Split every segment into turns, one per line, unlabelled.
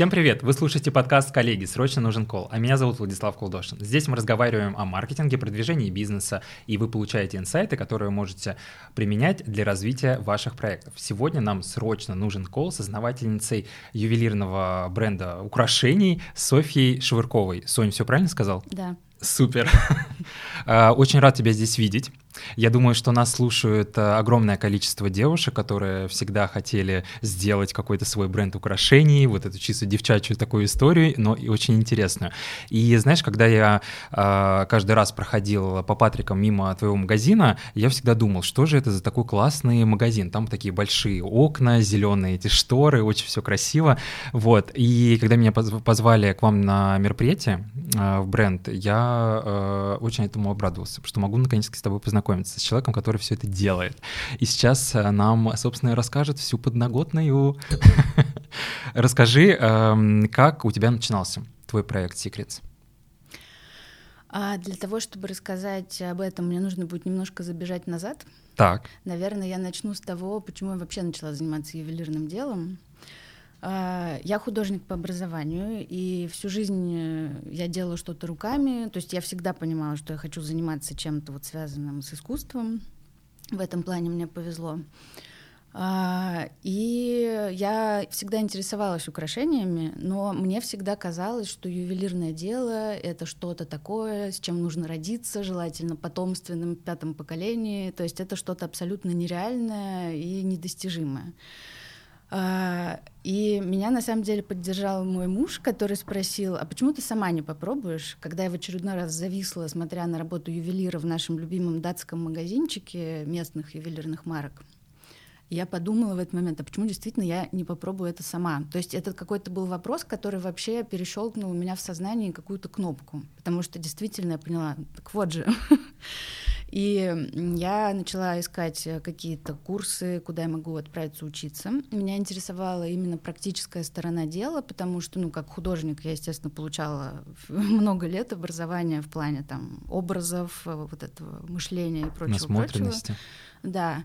Всем привет! Вы слушаете подкаст «Коллеги. Срочно нужен кол», а меня зовут Владислав Колдошин. Здесь мы разговариваем о маркетинге, продвижении бизнеса, и вы получаете инсайты, которые можете применять для развития ваших проектов. Сегодня нам срочно нужен кол с основательницей ювелирного бренда украшений Софьей Швырковой. Сонь, все правильно сказал?
Да.
Супер. А, очень рад тебя здесь видеть. Я думаю, что нас слушают э, огромное количество девушек, которые всегда хотели сделать какой-то свой бренд украшений, вот эту чисто девчачью такую историю, но и очень интересную. И знаешь, когда я э, каждый раз проходил по Патрикам мимо твоего магазина, я всегда думал, что же это за такой классный магазин. Там такие большие окна, зеленые эти шторы, очень все красиво. Вот. И когда меня позвали к вам на мероприятие э, в бренд, я э, очень этому обрадовался, что могу наконец-то с тобой познакомиться познакомиться с человеком, который все это делает. И сейчас э, нам, собственно, расскажет всю подноготную. Расскажи, эм, как у тебя начинался твой проект Secrets?
А для того, чтобы рассказать об этом, мне нужно будет немножко забежать назад.
Так.
Наверное, я начну с того, почему я вообще начала заниматься ювелирным делом. А, я художник по образованию, и всю жизнь э, я делала что-то руками. То есть я всегда понимала, что я хочу заниматься чем-то вот связанным с искусством. В этом плане мне повезло. А, и я всегда интересовалась украшениями, но мне всегда казалось, что ювелирное дело — это что-то такое, с чем нужно родиться, желательно потомственным пятом поколении. То есть это что-то абсолютно нереальное и недостижимое. А, и меня на самом деле поддержал мой муж, который спросил, а почему ты сама не попробуешь? Когда я в очередной раз зависла, смотря на работу ювелира в нашем любимом датском магазинчике местных ювелирных марок, я подумала в этот момент, а почему действительно я не попробую это сама? То есть это какой-то был вопрос, который вообще перещелкнул у меня в сознании какую-то кнопку, потому что действительно я поняла, так вот же. И я начала искать какие-то курсы, куда я могу отправиться учиться. Меня интересовала именно практическая сторона дела, потому что, ну, как художник, я, естественно, получала много лет образования в плане там образов, вот этого мышления и прочего.
Насмотренности.
Прочего. Да.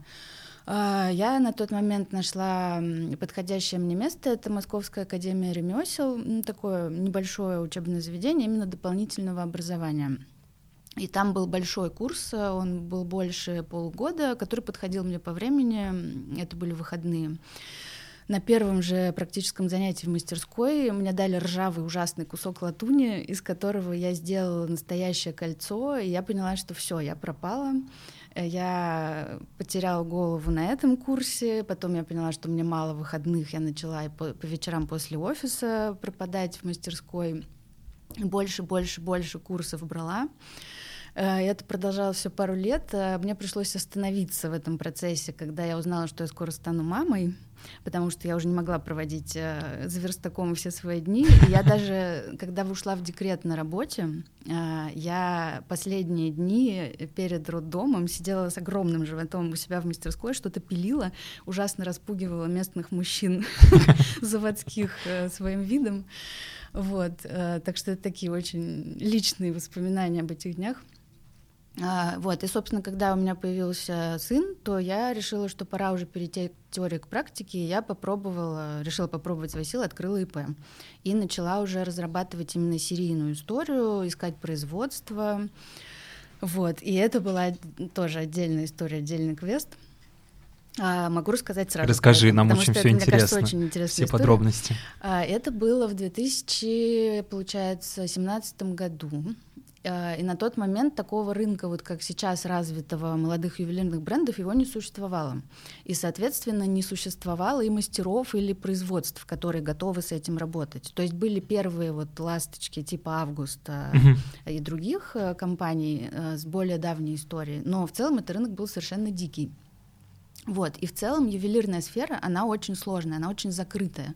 А, я на тот момент нашла подходящее мне место. Это Московская академия ремесел, такое небольшое учебное заведение именно дополнительного образования. И там был большой курс, он был больше полугода, который подходил мне по времени, это были выходные. На первом же практическом занятии в мастерской мне дали ржавый ужасный кусок латуни, из которого я сделала настоящее кольцо, и я поняла, что все, я пропала. Я потеряла голову на этом курсе, потом я поняла, что мне мало выходных, я начала по, по вечерам после офиса пропадать в мастерской. Больше, больше, больше курсов брала. Э, это продолжалось все пару лет. Э, мне пришлось остановиться в этом процессе, когда я узнала, что я скоро стану мамой, потому что я уже не могла проводить э, за верстаком все свои дни. И я даже, когда ушла в декрет на работе, я последние дни перед роддомом сидела с огромным животом у себя в мастерской, что-то пилила, ужасно распугивала местных мужчин заводских своим видом. Вот, так что это такие очень личные воспоминания об этих днях. А, вот, и, собственно, когда у меня появился сын, то я решила, что пора уже перейти к теории к практике, и я попробовала, решила попробовать свои силы, открыла ИП. И начала уже разрабатывать именно серийную историю, искать производство. Вот, и это была тоже отдельная история, отдельный квест. А, могу рассказать сразу.
Расскажи, нам очень все интересно. очень все история. подробности.
А, это было в 2000, получается, 2017 году. Э, и на тот момент такого рынка, вот как сейчас развитого молодых ювелирных брендов, его не существовало. И, соответственно, не существовало и мастеров или производств, которые готовы с этим работать. То есть были первые вот ласточки типа Августа uh-huh. и других э, компаний э, с более давней историей. Но в целом этот рынок был совершенно дикий. Вот, и в целом ювелирная сфера, она очень сложная, она очень закрытая.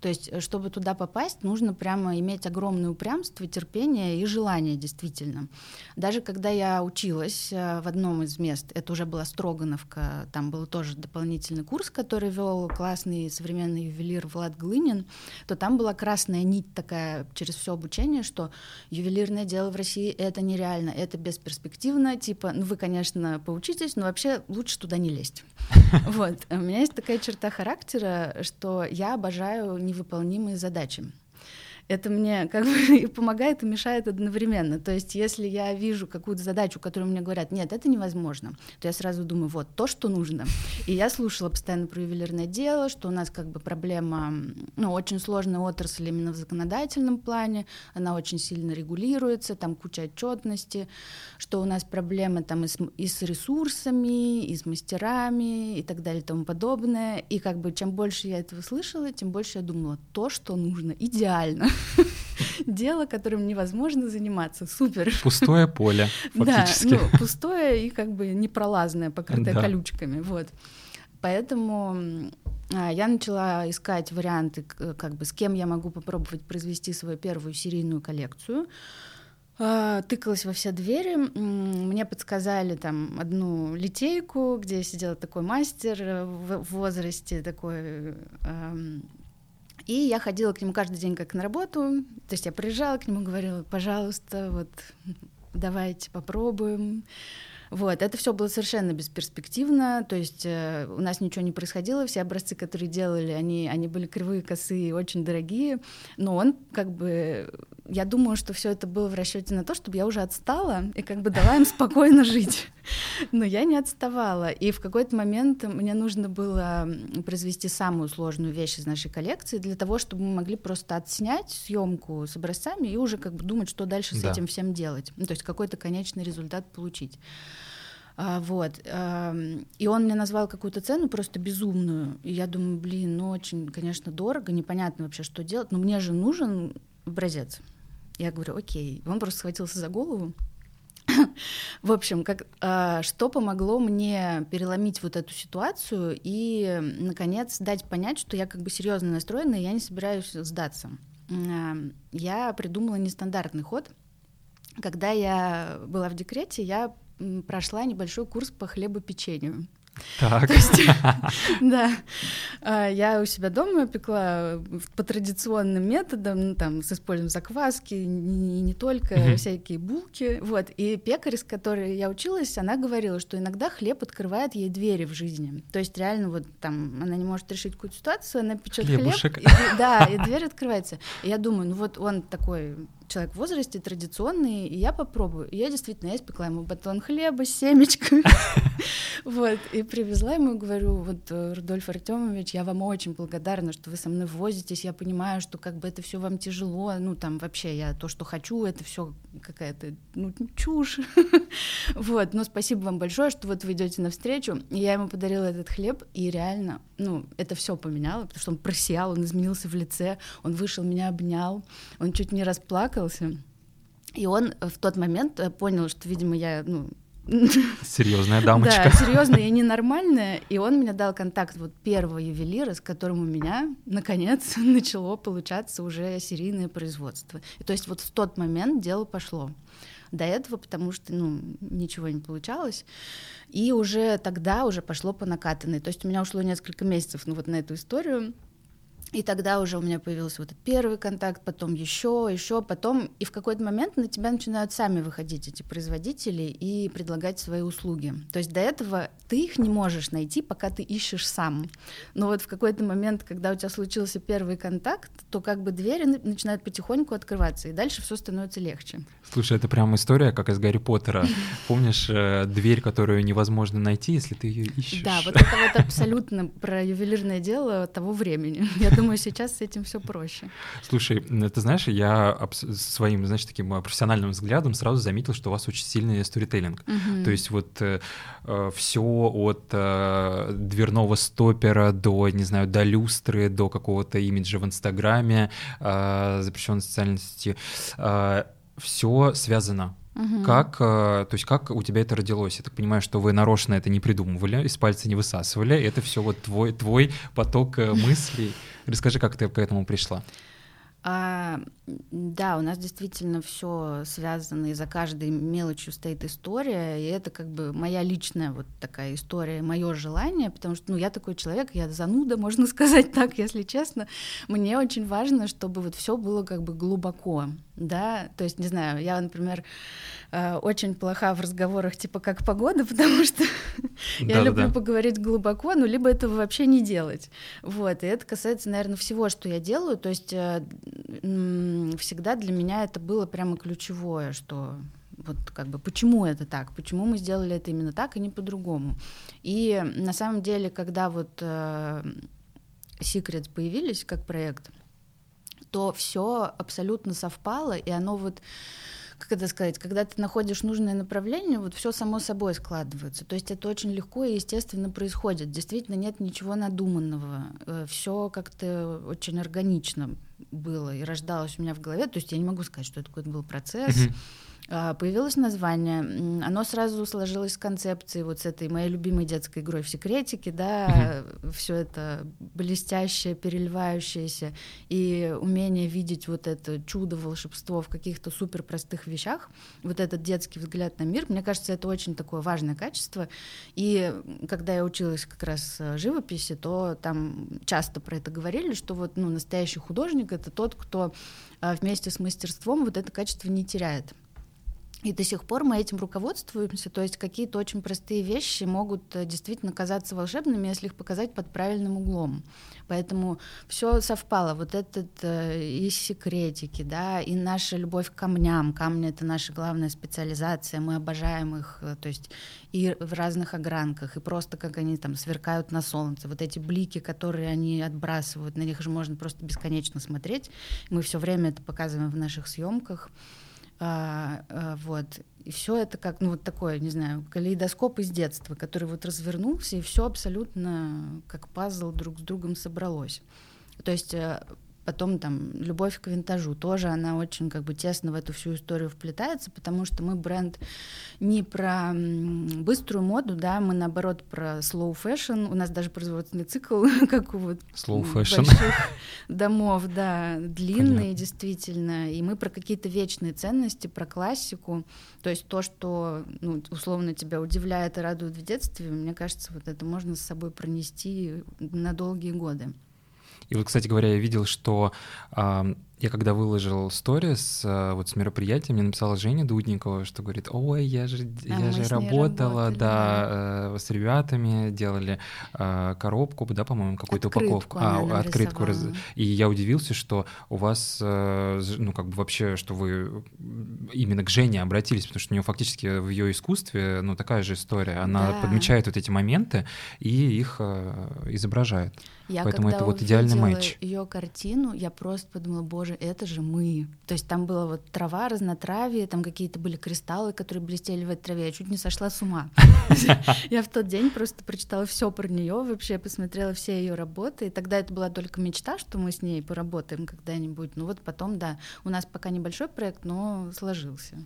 То есть, э, чтобы туда попасть, нужно прямо иметь огромное упрямство, терпение и желание, действительно. Даже когда я училась э, в одном из мест, это уже была Строгановка, там был тоже дополнительный курс, который вел классный современный ювелир Влад Глынин, то там была красная нить такая через все обучение, что ювелирное дело в России — это нереально, это бесперспективно, типа, ну вы, конечно, поучитесь, но вообще лучше туда не лезть. Вот. У меня есть такая черта характера, что я обожаю невыполнимые задачи это мне как бы и помогает, и мешает одновременно. То есть, если я вижу какую-то задачу, которую мне говорят, нет, это невозможно, то я сразу думаю, вот, то, что нужно. И я слушала постоянно про ювелирное дело, что у нас как бы проблема, ну, очень сложная отрасль именно в законодательном плане, она очень сильно регулируется, там куча отчетности, что у нас проблемы там и с, и с ресурсами, и с мастерами, и так далее, и тому подобное. И как бы чем больше я этого слышала, тем больше я думала, то, что нужно, идеально. дело, которым невозможно заниматься. Супер.
Пустое поле, фактически.
Да, ну, пустое и как бы непролазное, покрытое да. колючками. Вот. Поэтому а, я начала искать варианты, как бы с кем я могу попробовать произвести свою первую серийную коллекцию. А, тыкалась во все двери. Мне подсказали там одну литейку, где сидел такой мастер в возрасте, такой и я ходила к нему каждый день как на работу. То есть я приезжала к нему, говорила, пожалуйста, вот давайте попробуем. Вот, это все было совершенно бесперспективно, то есть э, у нас ничего не происходило, все образцы, которые делали, они, они были кривые, косые, очень дорогие, но он как бы, я думаю, что все это было в расчете на то, чтобы я уже отстала и как бы дала им спокойно жить. Но я не отставала, и в какой-то момент мне нужно было произвести самую сложную вещь из нашей коллекции для того, чтобы мы могли просто отснять съемку с образцами и уже как бы думать, что дальше с да. этим всем делать, ну, то есть какой-то конечный результат получить. А, вот. А, и он мне назвал какую-то цену просто безумную. И я думаю, блин, ну очень, конечно, дорого, непонятно вообще, что делать, но мне же нужен образец. Я говорю, окей. Он просто схватился за голову. В общем, как, а, что помогло мне переломить вот эту ситуацию и, наконец, дать понять, что я как бы серьезно настроена, и я не собираюсь сдаться. А, я придумала нестандартный ход. Когда я была в декрете, я прошла небольшой курс по хлебопечению.
Так.
есть, да, а, я у себя дома пекла по традиционным методам, ну, там, с использованием закваски, не, не только всякие булки, вот. И пекарь, с которой я училась, она говорила, что иногда хлеб открывает ей двери в жизни. То есть реально вот там она не может решить какую-то ситуацию, она печет хлеб, и, да, и дверь открывается. И я думаю, ну вот он такой человек в возрасте, традиционный, и я попробую. И я действительно, я испекла ему батон хлеба с семечками. Вот, и привезла ему, говорю, вот, э, Рудольф Артемович, я вам очень благодарна, что вы со мной возитесь, я понимаю, что как бы это все вам тяжело, ну, там, вообще, я то, что хочу, это все какая-то, ну, чушь. Вот, но спасибо вам большое, что вот вы идете навстречу. И я ему подарила этот хлеб, и реально, ну, это все поменяло, потому что он просиял, он изменился в лице, он вышел, меня обнял, он чуть не расплакал, расплакался. И он в тот момент э, понял, что, видимо, я, ну,
Серьезная дамочка.
Да, серьезная и ненормальная. И он мне дал контакт вот первого ювелира, с которым у меня, наконец, начало получаться уже серийное производство. И то есть вот в тот момент дело пошло. До этого, потому что, ну, ничего не получалось. И уже тогда уже пошло по накатанной. То есть у меня ушло несколько месяцев ну, вот на эту историю. И тогда уже у меня появился вот этот первый контакт, потом еще, еще, потом, и в какой-то момент на тебя начинают сами выходить эти производители и предлагать свои услуги. То есть до этого ты их не можешь найти, пока ты ищешь сам. Но вот в какой-то момент, когда у тебя случился первый контакт, то как бы двери начинают потихоньку открываться, и дальше все становится легче.
Слушай, это прям история, как из Гарри Поттера. Помнишь э, дверь, которую невозможно найти, если ты ее ищешь?
Да, вот это вот абсолютно про ювелирное дело того времени. Я думаю, сейчас с этим все проще.
Слушай, ты знаешь, я своим, знаешь, таким э, профессиональным взглядом сразу заметил, что у вас очень сильный сторителлинг. Угу. То есть вот э, э все от э, дверного стопера до, не знаю, до люстры, до какого-то имиджа в Инстаграме, э, запрещенной социальной сети, э, все связано Угу. Как, э, то есть как у тебя это родилось? Я так понимаю, что вы нарочно это не придумывали, из пальца не высасывали. Это все вот твой, твой поток э, мыслей. Расскажи, как ты к этому пришла.
А, да, у нас действительно все связано, и за каждой мелочью стоит история, и это как бы моя личная вот такая история, мое желание, потому что, ну, я такой человек, я зануда, можно сказать так, если честно. Мне очень важно, чтобы вот все было как бы глубоко, да, то есть, не знаю, я, например, э, очень плоха в разговорах типа как погода, потому что я люблю поговорить глубоко, ну, либо этого вообще не делать, вот, и это касается, наверное, всего, что я делаю, то есть э, всегда для меня это было прямо ключевое, что вот как бы почему это так, почему мы сделали это именно так и не по-другому. И на самом деле, когда вот э, Secrets появились как проект, то все абсолютно совпало, и оно вот как это сказать, когда ты находишь нужное направление, вот все само собой складывается. То есть это очень легко и естественно происходит. Действительно нет ничего надуманного. Э, все как-то очень органично было и рождалось у меня в голове. То есть я не могу сказать, что это какой-то был процесс. А, появилось название, оно сразу сложилось с концепцией вот с этой моей любимой детской игрой в секретике, да, mm все это блестящее, переливающееся и умение видеть вот это чудо, волшебство в каких-то супер простых вещах, вот этот детский взгляд на мир, мне кажется, это очень такое важное качество. И когда я училась как раз э, живописи, то там часто про это говорили, что вот ну, настоящий художник — это тот, кто а, вместе с мастерством вот это качество не теряет. И до сих пор мы этим руководствуемся, то есть какие-то очень простые вещи могут э, действительно казаться волшебными, если их показать под правильным углом. Поэтому все совпало. Вот этот э, и секретики, да, и наша любовь к камням. Камни это наша главная специализация. Мы обожаем их, э, то есть и в разных огранках, и просто как они там сверкают на солнце. Вот эти блики, которые они отбрасывают, на них же можно просто бесконечно смотреть. Мы все время это показываем в наших съемках. А, а, вот. И все это как, ну, вот такое, не знаю, калейдоскоп из детства, который вот развернулся, и все абсолютно как пазл друг с другом собралось. То есть э, Потом там любовь к винтажу тоже она очень как бы тесно в эту всю историю вплетается, потому что мы бренд не про быструю моду, да, мы наоборот про slow fashion. У нас даже производственный цикл, как у вот
slow fashion.
больших домов, да, длинный Понятно. действительно. И мы про какие-то вечные ценности, про классику. То есть то, что ну, условно тебя удивляет и радует в детстве, мне кажется, вот это можно с собой пронести на долгие годы.
И вот, кстати говоря, я видел, что э, я когда выложил сторис э, вот с мероприятия, мне написала Женя Дудникова, что говорит, ой, я же, а я же работала, работали, да, э, с ребятами, делали э, коробку, да, по-моему, какую-то упаковку. А, открытку. Раз... И я удивился, что у вас, э, ну, как бы вообще, что вы именно к Жене обратились, потому что у нее фактически в ее искусстве, ну, такая же история. Она да. подмечает вот эти моменты и их э, изображает. Я Поэтому это вот идеальный матч.
ее картину, я просто подумала, боже, это же мы. То есть там была вот трава, разнотравие, там какие-то были кристаллы, которые блестели в этой траве. Я чуть не сошла с ума. Я в тот день просто прочитала все про нее, вообще посмотрела все ее работы. И тогда это была только мечта, что мы с ней поработаем когда-нибудь. Ну вот потом, да, у нас пока небольшой проект, но сложился.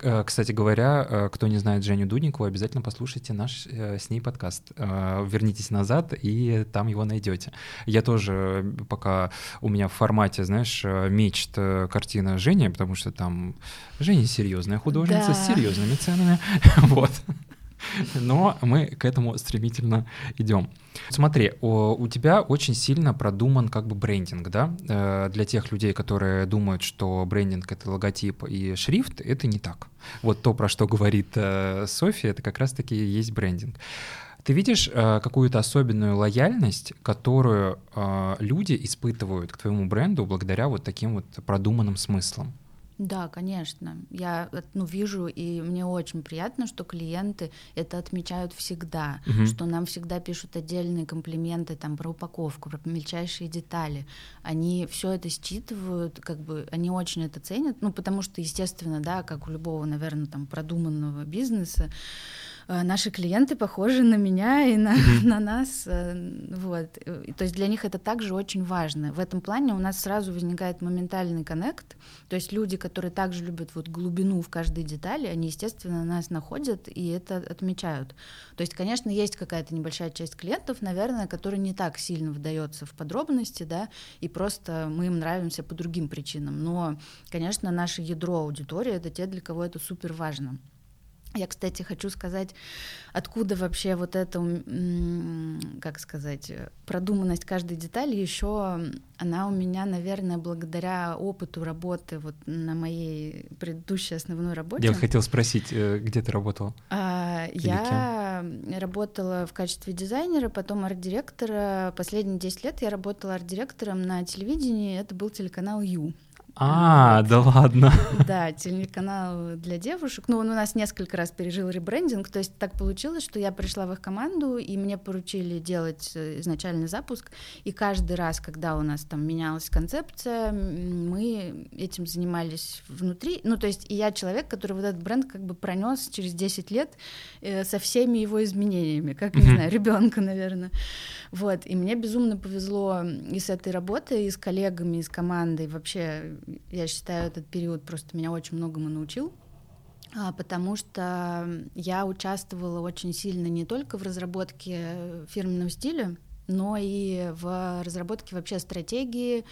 Э, кстати говоря, э, кто не знает Женю Дудникову, обязательно послушайте наш э, с ней подкаст. Вернитесь назад, и там его найдете. Я тоже пока у меня в формате, знаешь, мечт картина Жени, потому что там Женя серьезная художница да. с серьезными ценами. Вот. Но мы к этому стремительно идем. Смотри, у, у тебя очень сильно продуман как бы брендинг, да? Э, для тех людей, которые думают, что брендинг — это логотип и шрифт, это не так. Вот то, про что говорит э, София, это как раз-таки есть брендинг. Ты видишь э, какую-то особенную лояльность, которую э, люди испытывают к твоему бренду благодаря вот таким вот продуманным смыслам?
Да, конечно. Я ну, вижу, и мне очень приятно, что клиенты это отмечают всегда, угу. что нам всегда пишут отдельные комплименты там, про упаковку, про мельчайшие детали. Они все это считывают, как бы они очень это ценят, ну, потому что, естественно, да, как у любого, наверное, там продуманного бизнеса, Э, наши клиенты похожи на меня и на, mm-hmm. на нас. Э, вот. То есть для них это также очень важно. В этом плане у нас сразу возникает моментальный коннект. То есть люди, которые также любят вот глубину в каждой детали, они, естественно, нас находят и это отмечают. То есть, конечно, есть какая-то небольшая часть клиентов, наверное, которая не так сильно вдается в подробности, да, и просто мы им нравимся по другим причинам. Но, конечно, наше ядро аудитории — это те, для кого это супер важно. Я, кстати, хочу сказать, откуда вообще вот эта, как сказать, продуманность каждой детали еще она у меня, наверное, благодаря опыту работы вот на моей предыдущей основной работе.
Я хотел спросить, э, где ты работала?
А, я кем? работала в качестве дизайнера, потом арт-директора. Последние 10 лет я работала арт-директором на телевидении. Это был телеканал Ю.
А, да ладно.
Да, телеканал для девушек. Ну, он у нас несколько раз пережил ребрендинг, то есть так получилось, что я пришла в их команду, и мне поручили делать э, изначальный запуск, и каждый раз, когда у нас там менялась концепция, мы этим занимались внутри. Ну, то есть и я человек, который вот этот бренд как бы пронес через 10 лет э, со всеми его изменениями, как, не знаю, ребенка, наверное. Вот, и мне безумно повезло и с этой работой, и с коллегами, и с командой. Вообще, я считаю, этот период просто меня очень многому научил а, потому что я участвовала очень сильно не только в разработке фирменного стиля, но и в разработке вообще стратегии,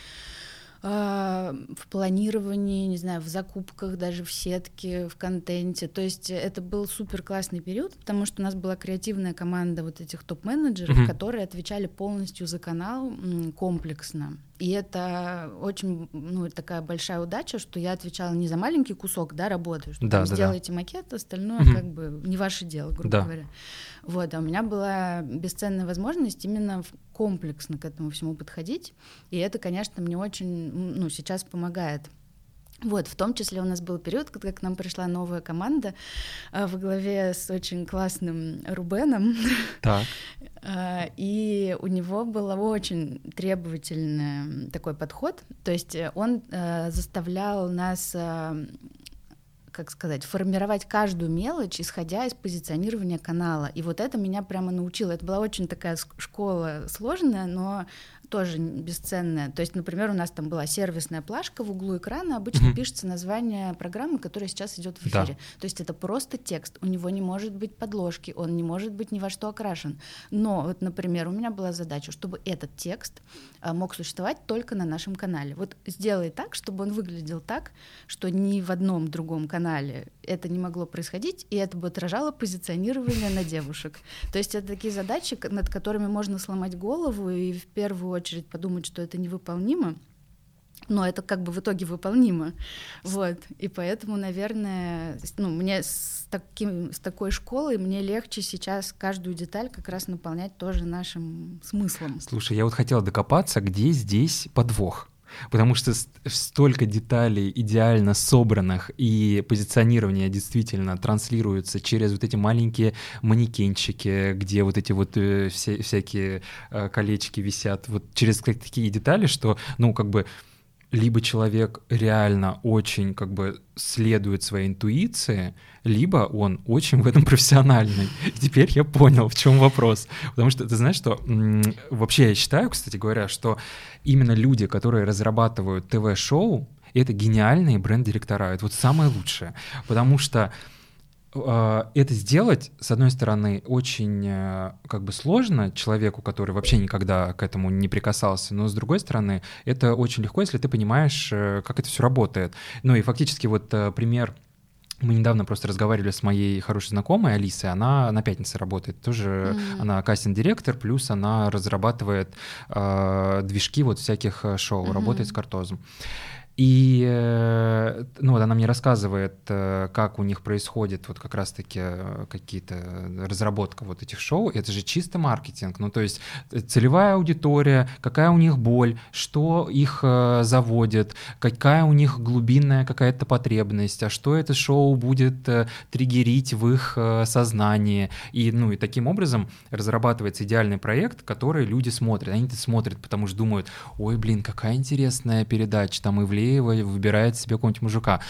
в планировании, не знаю, в закупках, даже в сетке, в контенте. То есть это был супер классный период, потому что у нас была креативная команда вот этих топ-менеджеров, mm-hmm. которые отвечали полностью за канал комплексно. И это очень ну, такая большая удача, что я отвечала не за маленький кусок да, работы, что да, да, сделайте да. макет, остальное mm-hmm. как бы не ваше дело, грубо да. говоря. Вот, а у меня была бесценная возможность именно комплексно к этому всему подходить, и это, конечно, мне очень, ну, сейчас помогает. Вот, в том числе у нас был период, когда к нам пришла новая команда э, во главе с очень классным Рубеном.
Так.
Э, и у него был очень требовательный такой подход. То есть он э, заставлял нас как сказать, формировать каждую мелочь, исходя из позиционирования канала. И вот это меня прямо научило. Это была очень такая школа сложная, но тоже бесценная. То есть, например, у нас там была сервисная плашка в углу экрана, обычно mm-hmm. пишется название программы, которая сейчас идет в эфире. Да. То есть это просто текст, у него не может быть подложки, он не может быть ни во что окрашен. Но вот, например, у меня была задача, чтобы этот текст а, мог существовать только на нашем канале. Вот сделай так, чтобы он выглядел так, что ни в одном другом канале это не могло происходить, и это бы отражало позиционирование на девушек. То есть это такие задачи, над которыми можно сломать голову и в первую очередь подумать, что это невыполнимо, но это как бы в итоге выполнимо. Вот. И поэтому, наверное, ну, мне с, таким, с такой школой мне легче сейчас каждую деталь как раз наполнять тоже нашим смыслом.
Слушай, я вот хотела докопаться, где здесь подвох. Потому что столько деталей идеально собранных, и позиционирование действительно транслируется через вот эти маленькие манекенчики, где вот эти вот э, все, всякие э, колечки висят, вот через такие детали, что, ну, как бы либо человек реально очень как бы следует своей интуиции, либо он очень в этом профессиональный. Теперь я понял, в чем вопрос. Потому что ты знаешь, что вообще я считаю, кстати говоря, что именно люди, которые разрабатывают ТВ-шоу, это гениальные бренд-директора. Это вот самое лучшее. Потому что это сделать, с одной стороны, очень э, как бы сложно человеку, который вообще никогда к этому не прикасался, но с другой стороны, это очень легко, если ты понимаешь, э, как это все работает. Ну и фактически вот э, пример мы недавно просто разговаривали с моей хорошей знакомой Алисой, она на пятнице работает, тоже mm-hmm. она кастинг-директор, плюс она разрабатывает э, движки вот всяких шоу, mm-hmm. работает с картозом. И э, ну, вот она мне рассказывает, э, как у них происходит вот как раз-таки э, какие-то разработка вот этих шоу. Это же чисто маркетинг. Ну, то есть целевая аудитория, какая у них боль, что их заводит, какая у них глубинная какая-то потребность, а что это шоу будет триггерить в их сознании. И, ну, и таким образом разрабатывается идеальный проект, который люди смотрят. Они это смотрят, потому что думают, ой, блин, какая интересная передача, там Ивлеева Андреева выбирает себе какого-нибудь мужика.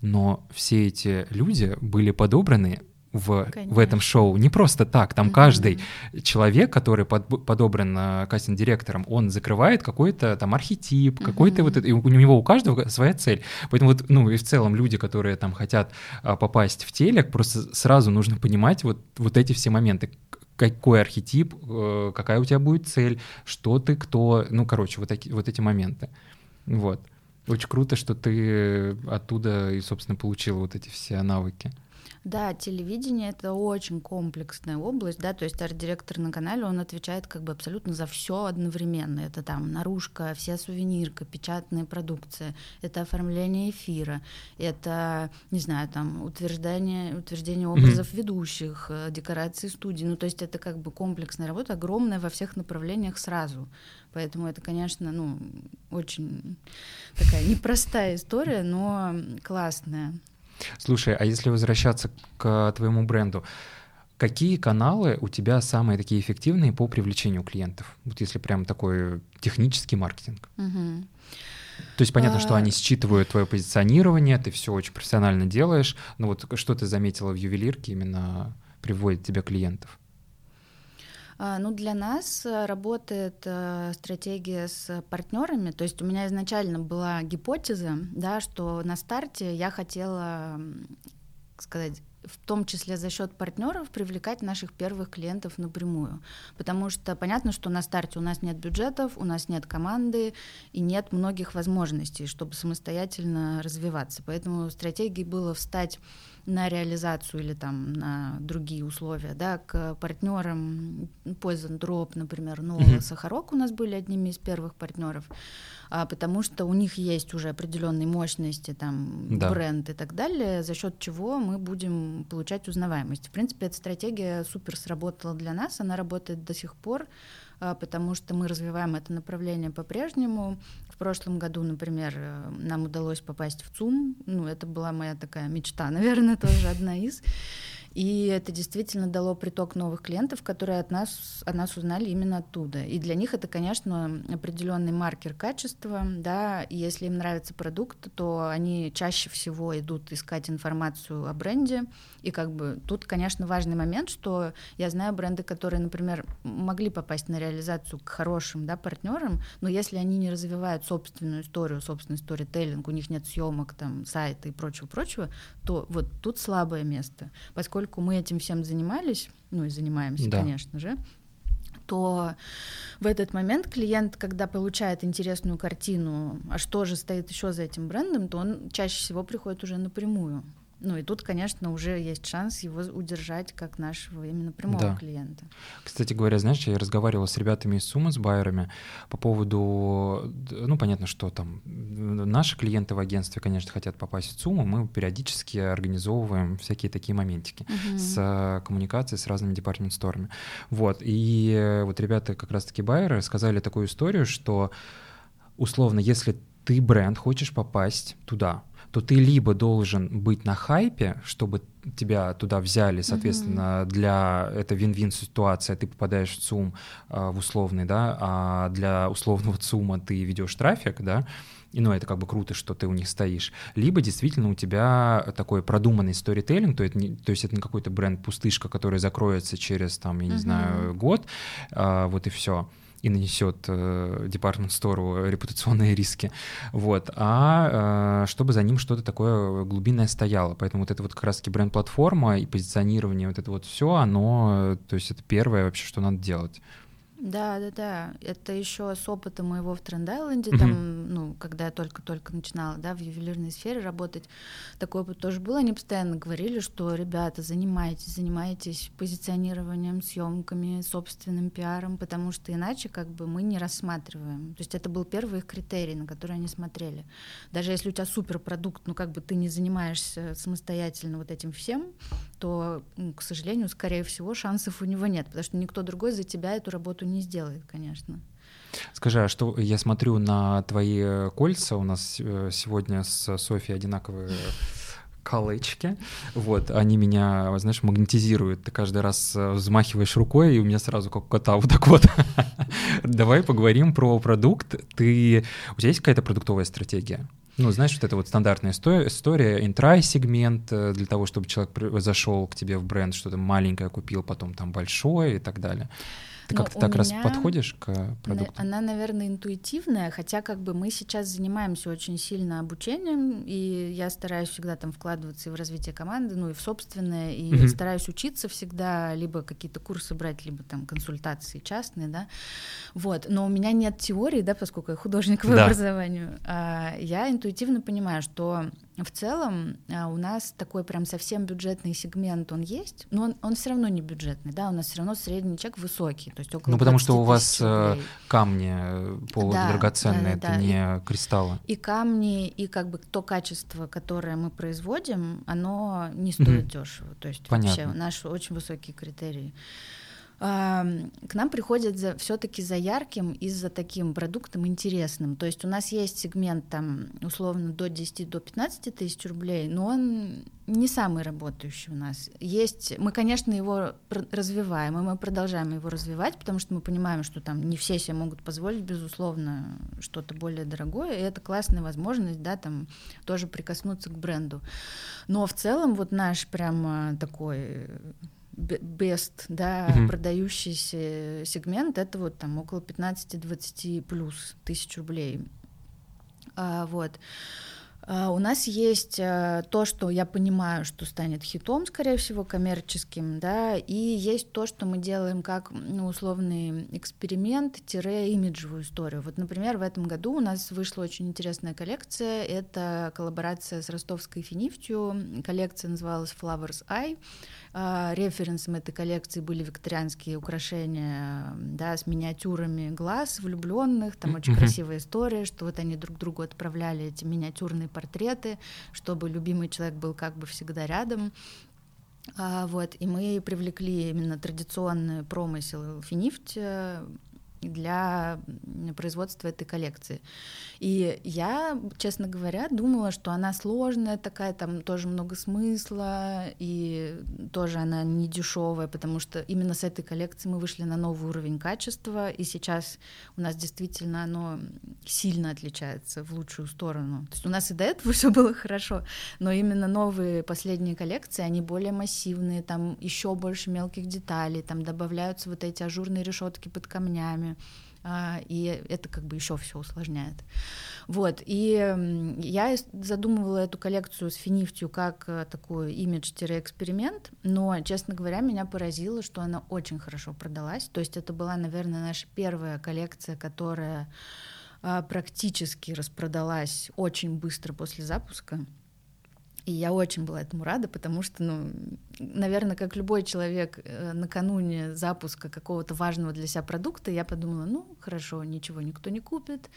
Но все эти люди были подобраны в, в этом шоу. Не просто так. Там mm-hmm. каждый человек, который под, подобран uh, кастинг-директором, он закрывает какой-то там архетип, mm-hmm. какой-то вот и у него у каждого своя цель. Поэтому вот, ну и в целом люди, которые там хотят uh, попасть в телек, просто сразу нужно понимать вот, вот эти все моменты какой архетип, э, какая у тебя будет цель, что ты, кто, ну, короче, вот, таки, вот эти моменты. Вот. Очень круто, что ты оттуда и, собственно, получила вот эти все навыки.
Да, телевидение это очень комплексная область, да, то есть арт-директор на канале, он отвечает как бы абсолютно за все одновременно. Это там наружка, вся сувенирка, печатная продукция, это оформление эфира, это, не знаю, там утверждение, утверждение образов mm-hmm. ведущих, э, декорации студии. Ну, то есть это как бы комплексная работа, огромная во всех направлениях сразу. Поэтому это, конечно, ну, очень такая непростая история, но классная.
Слушай, а если возвращаться к твоему бренду, какие каналы у тебя самые такие эффективные по привлечению клиентов? Вот если прям такой технический маркетинг.
Угу.
То есть понятно, что а. они считывают твое позиционирование, ты все очень профессионально делаешь, но вот что ты заметила в ювелирке именно приводит тебя клиентов?
А, ну, для нас э, работает э, стратегия с партнерами. То есть у меня изначально была гипотеза, да, что на старте я хотела сказать, в том числе за счет партнеров привлекать наших первых клиентов напрямую. Потому что понятно, что на старте у нас нет бюджетов, у нас нет команды и нет многих возможностей, чтобы самостоятельно развиваться. Поэтому стратегией было встать на реализацию или там на другие условия, да, к партнерам Poison Drop, например, Нового mm-hmm. Сахарок у нас были одними из первых партнеров, а, потому что у них есть уже определенные мощности, там, да. бренд и так далее, за счет чего мы будем получать узнаваемость. В принципе, эта стратегия супер сработала для нас, она работает до сих пор. А, потому что мы развиваем это направление по-прежнему. В прошлом году, например, э, нам удалось попасть в ЦУМ. Ну, это была моя такая мечта, наверное, тоже одна из. И это действительно дало приток новых клиентов, которые от нас, о нас узнали именно оттуда. И для них это, конечно, определенный маркер качества. Да? И если им нравится продукт, то они чаще всего идут искать информацию о бренде. И как бы тут, конечно, важный момент, что я знаю бренды, которые, например, могли попасть на реализацию к хорошим да, партнерам, но если они не развивают собственную историю, собственный сторителлинг, у них нет съемок, там, сайта и прочего-прочего, то вот тут слабое место. Поскольку поскольку мы этим всем занимались, ну и занимаемся, да. конечно же, то в этот момент клиент, когда получает интересную картину, а что же стоит еще за этим брендом, то он чаще всего приходит уже напрямую. Ну и тут, конечно, уже есть шанс его удержать как нашего именно прямого да. клиента.
Кстати говоря, знаешь, я разговаривал с ребятами из Суммы, с байерами по поводу, ну понятно, что там наши клиенты в агентстве, конечно, хотят попасть в Сумму, мы периодически организовываем всякие такие моментики угу. с коммуникацией с разными департмент-сторами. Вот, и вот ребята как раз-таки байеры сказали такую историю, что условно, если ты бренд хочешь попасть туда, то ты либо должен быть на хайпе, чтобы тебя туда взяли, соответственно, mm-hmm. для это вин-вин ситуация, ты попадаешь в ЦУМ э, в условный, да, а для условного ЦУМа ты ведешь трафик, да, и ну это как бы круто, что ты у них стоишь. Либо действительно у тебя такой продуманный сторителлинг, то, это не, то есть это не какой-то бренд пустышка, который закроется через там, я не mm-hmm. знаю, год, а, вот и все и нанесет департмент стору репутационные риски, вот, а э, чтобы за ним что-то такое глубинное стояло. Поэтому вот это вот как раз-таки бренд-платформа и позиционирование, вот это вот все, оно, то есть это первое вообще, что надо делать.
Да, да, да. Это еще с опыта моего в Тренд-Айленде, mm-hmm. там, ну, когда я только-только начинала, да, в ювелирной сфере работать, такой опыт тоже был. Они постоянно говорили, что, ребята, занимайтесь, занимайтесь позиционированием, съемками, собственным пиаром, потому что иначе как бы мы не рассматриваем. То есть это был первый их критерий, на который они смотрели. Даже если у тебя суперпродукт, ну, как бы ты не занимаешься самостоятельно вот этим всем, то, ну, к сожалению, скорее всего, шансов у него нет, потому что никто другой за тебя эту работу не сделает, конечно.
Скажи, а что я смотрю на твои э, кольца? У нас э, сегодня с Софией одинаковые колечки. Вот, они меня, знаешь, магнетизируют. Ты каждый раз э, взмахиваешь рукой, и у меня сразу как кота вот так вот. Давай поговорим про продукт. Ты... У тебя есть какая-то продуктовая стратегия? Ну, знаешь, вот это вот стандартная история, интрай-сегмент для того, чтобы человек зашел к тебе в бренд, что-то маленькое купил, потом там большое и так далее. Ты ну, как-то так раз подходишь к продукту?
Она, наверное, интуитивная, хотя как бы мы сейчас занимаемся очень сильно обучением, и я стараюсь всегда там вкладываться и в развитие команды, ну и в собственное, и mm-hmm. стараюсь учиться всегда, либо какие-то курсы брать, либо там консультации частные, да, вот. Но у меня нет теории, да, поскольку я художник по да. образованию, а я интуитивно понимаю, что в целом а, у нас такой прям совсем бюджетный сегмент он есть, но он, он все равно не бюджетный, да, у нас все равно средний чек высокий, то есть около
Ну потому что у вас
э, рублей.
камни э, полудрагоценные, да, да, это да. не кристаллы.
И камни, и как бы то качество, которое мы производим, оно не стоит mm-hmm. дешево, то есть Понятно. вообще наши очень высокие критерии к нам приходят за, все-таки за ярким и за таким продуктом интересным. То есть у нас есть сегмент там условно до 10 до 15 тысяч рублей, но он не самый работающий у нас. Есть, мы, конечно, его развиваем, и мы продолжаем его развивать, потому что мы понимаем, что там не все себе могут позволить, безусловно, что-то более дорогое, и это классная возможность, да, там тоже прикоснуться к бренду. Но в целом вот наш прям такой best, да, mm-hmm. продающийся сегмент, это вот там около 15-20 плюс тысяч рублей. А, вот. А, у нас есть а, то, что я понимаю, что станет хитом, скорее всего, коммерческим, да, и есть то, что мы делаем как ну, условный эксперимент-имиджевую историю. Вот, например, в этом году у нас вышла очень интересная коллекция, это коллаборация с ростовской финифтью, коллекция называлась Flowers Eye, референсом этой коллекции были викторианские украшения да, с миниатюрами глаз влюбленных. Там очень красивая история, что вот они друг другу отправляли эти миниатюрные портреты, чтобы любимый человек был как бы всегда рядом. А, вот, и мы привлекли именно традиционный промысел финифть э, для производства этой коллекции. И я, честно говоря, думала, что она сложная такая, там тоже много смысла, и тоже она не дешевая, потому что именно с этой коллекции мы вышли на новый уровень качества, и сейчас у нас действительно оно сильно отличается в лучшую сторону. То есть у нас и до этого все было хорошо, но именно новые последние коллекции, они более массивные, там еще больше мелких деталей, там добавляются вот эти ажурные решетки под камнями, а, и это как бы еще все усложняет. Вот, и я задумывала эту коллекцию с финифтью как э, такой имидж-эксперимент, но, честно говоря, меня поразило, что она очень хорошо продалась. То есть это была, наверное, наша первая коллекция, которая а, практически распродалась очень быстро после запуска. И я очень была этому рада, потому что, ну, наверное, как любой человек э, накануне запуска какого-то важного для себя продукта, я подумала, ну, хорошо, ничего никто не купит,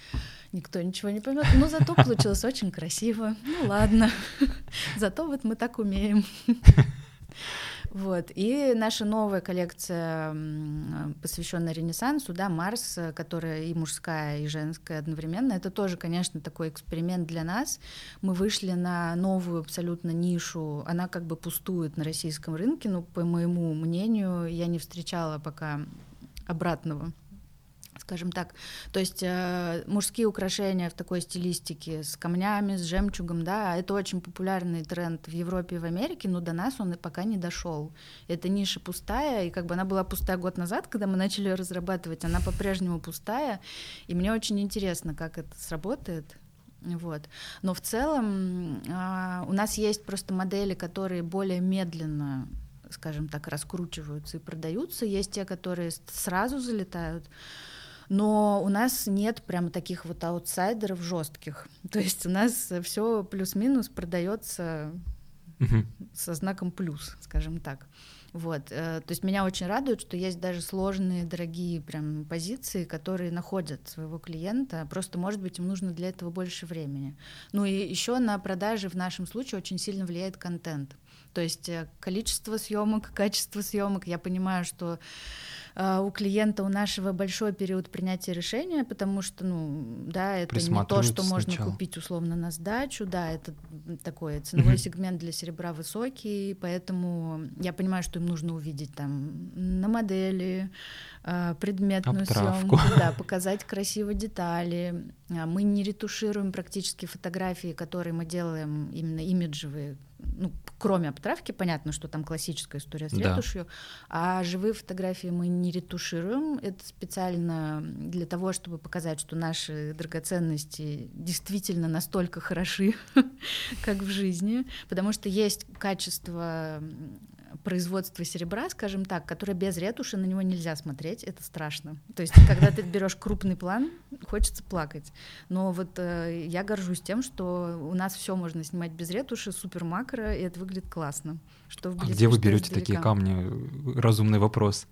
никто ничего не поймет, но зато получилось очень красиво. Ну ладно, зато вот мы так умеем. Вот. И наша новая коллекция, посвященная Ренессансу, да, Марс, которая и мужская, и женская одновременно, это тоже, конечно, такой эксперимент для нас. Мы вышли на новую абсолютно нишу, она как бы пустует на российском рынке, но, по моему мнению, я не встречала пока обратного скажем так. То есть э, мужские украшения в такой стилистике с камнями, с жемчугом, да, это очень популярный тренд в Европе и в Америке, но до нас он и пока не дошел. Эта ниша пустая, и как бы она была пустая год назад, когда мы начали ее разрабатывать, она по-прежнему пустая, и мне очень интересно, как это сработает. Вот. Но в целом э, у нас есть просто модели, которые более медленно скажем так, раскручиваются и продаются. Есть те, которые сразу залетают. Но у нас нет прям таких вот аутсайдеров жестких. То есть у нас все плюс-минус продается угу. со знаком плюс, скажем так. Вот, э, то есть меня очень радует, что есть даже сложные, дорогие прям позиции, которые находят своего клиента. Просто, может быть, им нужно для этого больше времени. Ну и еще на продаже в нашем случае очень сильно влияет контент. То есть э, количество съемок, качество съемок. Я понимаю, что э, у клиента, у нашего большой период принятия решения, потому что, ну, да, это не то, что можно купить условно на сдачу, да, это такой ценовой сегмент для серебра высокий, поэтому я понимаю, что им нужно увидеть там на модели, э, предметную Обтравку. съемку, да, показать красиво детали. А мы не ретушируем практически фотографии, которые мы делаем именно имиджевые, ну, кроме обтравки, понятно, что там классическая история с да. ретушью, а живые фотографии мы не ретушируем. Это специально для того, чтобы показать, что наши драгоценности действительно настолько хороши, как в жизни, потому что есть качество производство серебра, скажем так, которое без ретуши на него нельзя смотреть, это страшно. То есть, когда ты берешь крупный план, хочется плакать. Но вот э, я горжусь тем, что у нас все можно снимать без ретуши, супер макро, и это выглядит классно. Что
а где вы берете такие камни? Разумный вопрос.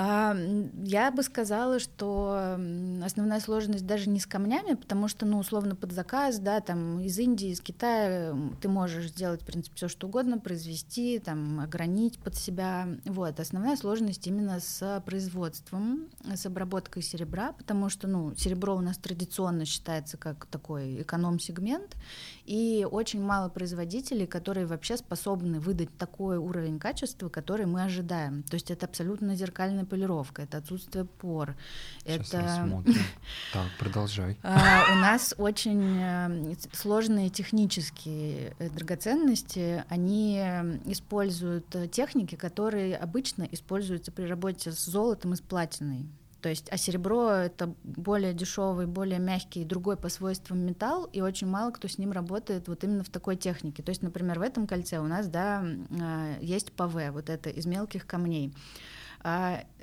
А, я бы сказала, что основная сложность даже не с камнями, потому что, ну, условно, под заказ, да, там из Индии, из Китая ты можешь сделать, в принципе, все что угодно, произвести, там, огранить под себя. Вот. Основная сложность именно с производством, с обработкой серебра, потому что, ну, серебро у нас традиционно считается как такой эконом-сегмент, и очень мало производителей, которые вообще способны выдать такой уровень качества, который мы ожидаем. То есть это абсолютно зеркальный полировка, это отсутствие пор.
Сейчас
это...
Так, продолжай.
А, у нас очень э, сложные технические э, драгоценности. Они э, используют техники, которые обычно используются при работе с золотом и с платиной. То есть, а серебро это более дешевый, более мягкий, другой по свойствам металл, и очень мало кто с ним работает вот именно в такой технике. То есть, например, в этом кольце у нас, да, есть ПВ, вот это из мелких камней.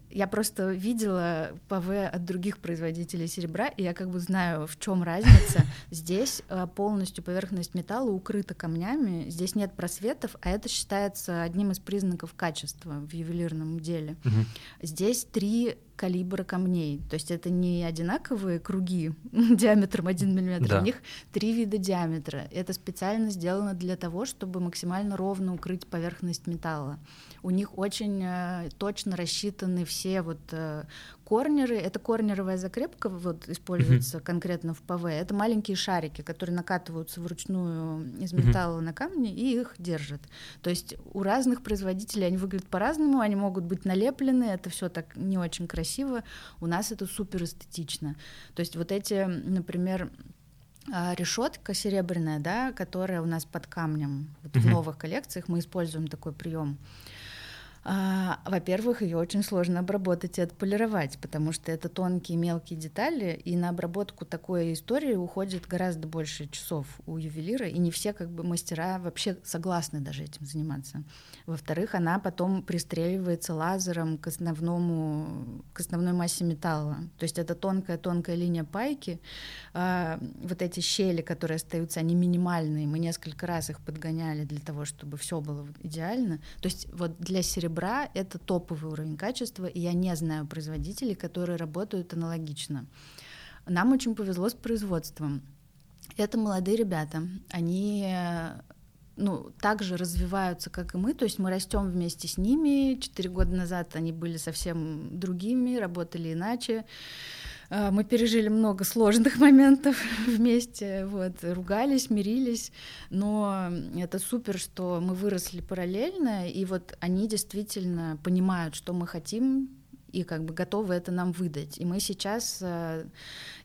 Я просто видела ПВ от других производителей серебра, и я как бы знаю, в чем разница. Здесь э, полностью поверхность металла укрыта камнями, здесь нет просветов, а это считается одним из признаков качества в ювелирном деле. Угу. Здесь три калибра камней. То есть это не одинаковые круги диаметром 1 мм, да. у них три вида диаметра. Это специально сделано для того, чтобы максимально ровно укрыть поверхность металла. У них очень э, точно рассчитаны все вот э, корнеры. Это корнеровая закрепка, вот используется mm-hmm. конкретно в ПВ. Это маленькие шарики, которые накатываются вручную из металла mm-hmm. на камни и их держат. То есть у разных производителей они выглядят по-разному, они могут быть налеплены, это все так не очень красиво у нас это супер эстетично. То есть вот эти, например, а, решетка серебряная, да, которая у нас под камнем, вот mm-hmm. в новых коллекциях мы используем такой прием. А, во-первых, ее очень сложно обработать и отполировать, потому что это тонкие мелкие детали, и на обработку такой истории уходит гораздо больше часов у ювелира, и не все как бы мастера вообще согласны даже этим заниматься. Во-вторых, она потом пристреливается лазером к основному, к основной массе металла. То есть это тонкая-тонкая линия пайки. А, вот эти щели, которые остаются, они минимальные. Мы несколько раз их подгоняли для того, чтобы все было идеально. То есть вот для серебра это топовый уровень качества, и я не знаю производителей, которые работают аналогично. Нам очень повезло с производством. Это молодые ребята. Они ну, также развиваются, как и мы, то есть мы растем вместе с ними. Четыре года назад они были совсем другими, работали иначе. А, мы пережили много сложных моментов вместе, вот, ругались, мирились, но это супер, что мы выросли параллельно, и вот они действительно понимают, что мы хотим, и как бы готовы это нам выдать. И мы сейчас, э,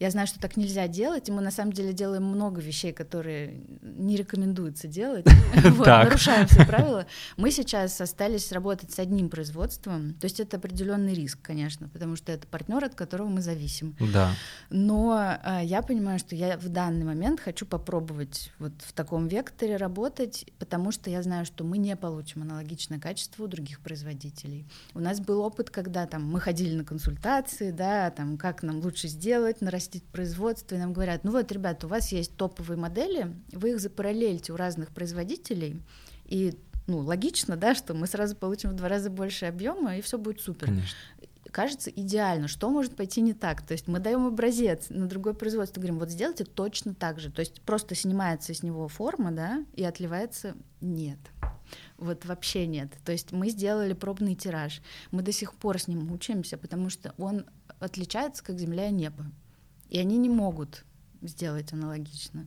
я знаю, что так нельзя делать, и мы на самом деле делаем много вещей, которые не рекомендуется делать, нарушаем все правила. Мы сейчас остались работать с одним производством, то есть это определенный риск, конечно, потому что это партнер, от которого мы зависим.
Да.
Но э, я понимаю, что я в данный момент хочу попробовать вот в таком векторе работать, потому что я знаю, что мы не получим аналогичное качество у других производителей. У нас был опыт, когда там мы ходили на консультации, да, там, как нам лучше сделать, нарастить производство, и нам говорят, ну вот, ребята, у вас есть топовые модели, вы их запараллельте у разных производителей, и ну, логично, да, что мы сразу получим в два раза больше объема, и все будет супер.
Конечно.
Кажется идеально. Что может пойти не так? То есть мы даем образец на другое производство, говорим, вот сделайте точно так же. То есть просто снимается с него форма, да, и отливается нет. Вот вообще нет. То есть мы сделали пробный тираж. Мы до сих пор с ним мучаемся, потому что он отличается как земля и небо. И они не могут сделать аналогично.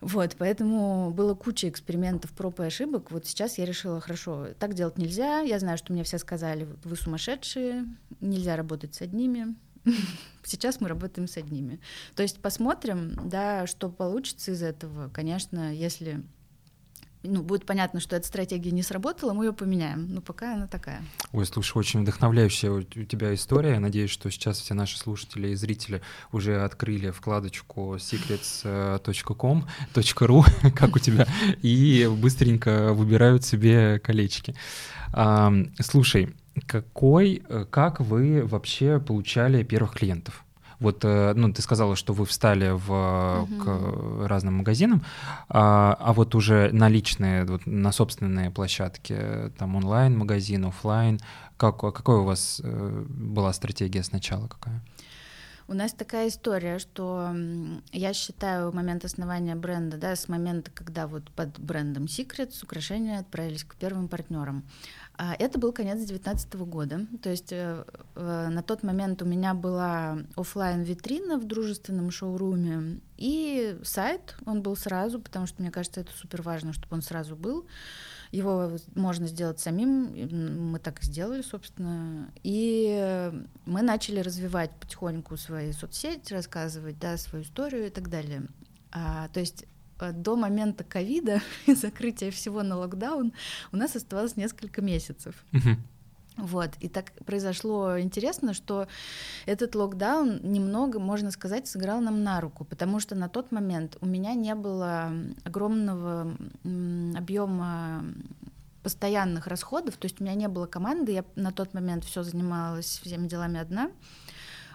Вот, поэтому было куча экспериментов, проб и ошибок. Вот сейчас я решила, хорошо, так делать нельзя. Я знаю, что мне все сказали, вы сумасшедшие, нельзя работать с одними. Сейчас мы работаем с одними. То есть посмотрим, да, что получится из этого. Конечно, если ну, будет понятно, что эта стратегия не сработала, мы ее поменяем. Но пока она такая.
Ой, слушай, очень вдохновляющая у тебя история. Я надеюсь, что сейчас все наши слушатели и зрители уже открыли вкладочку secrets.com.ru, как у тебя, и быстренько выбирают себе колечки. Слушай, какой, э, как вы вообще получали первых клиентов? Вот, э, ну, ты сказала, что вы встали в, угу. к разным магазинам, а, а вот уже наличные, вот, на собственные площадки, там онлайн-магазин, офлайн, как, какой у вас э, была стратегия сначала какая?
У нас такая история, что я считаю момент основания бренда, да, с момента, когда вот под брендом Secrets украшения отправились к первым партнерам. А это был конец 2019 года. То есть э, э, на тот момент у меня была офлайн витрина в дружественном шоуруме и сайт. Он был сразу, потому что мне кажется, это супер важно, чтобы он сразу был. Его можно сделать самим, мы так и сделали, собственно. И мы начали развивать потихоньку свои соцсети, рассказывать да, свою историю и так далее. А, то есть до момента ковида и закрытия всего на локдаун у нас оставалось несколько месяцев. Вот, и так произошло интересно, что этот локдаун немного, можно сказать, сыграл нам на руку, потому что на тот момент у меня не было огромного объема постоянных расходов, то есть у меня не было команды, я на тот момент все занималась всеми делами одна.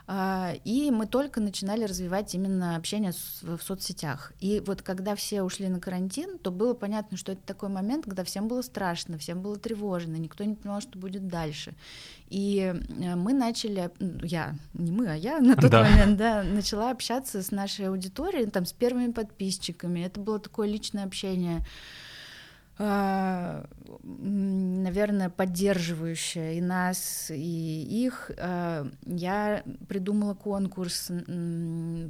И мы только начинали развивать именно общение в соцсетях. И вот когда все ушли на карантин, то было понятно, что это такой момент, когда всем было страшно, всем было тревожно, никто не понимал, что будет дальше. И э, мы начали, я, не мы, а я на тот да. момент, да, начала общаться с нашей аудиторией, там, с первыми подписчиками. Это было такое личное общение. Наверное, поддерживающая и нас, и их. А, я придумала конкурс,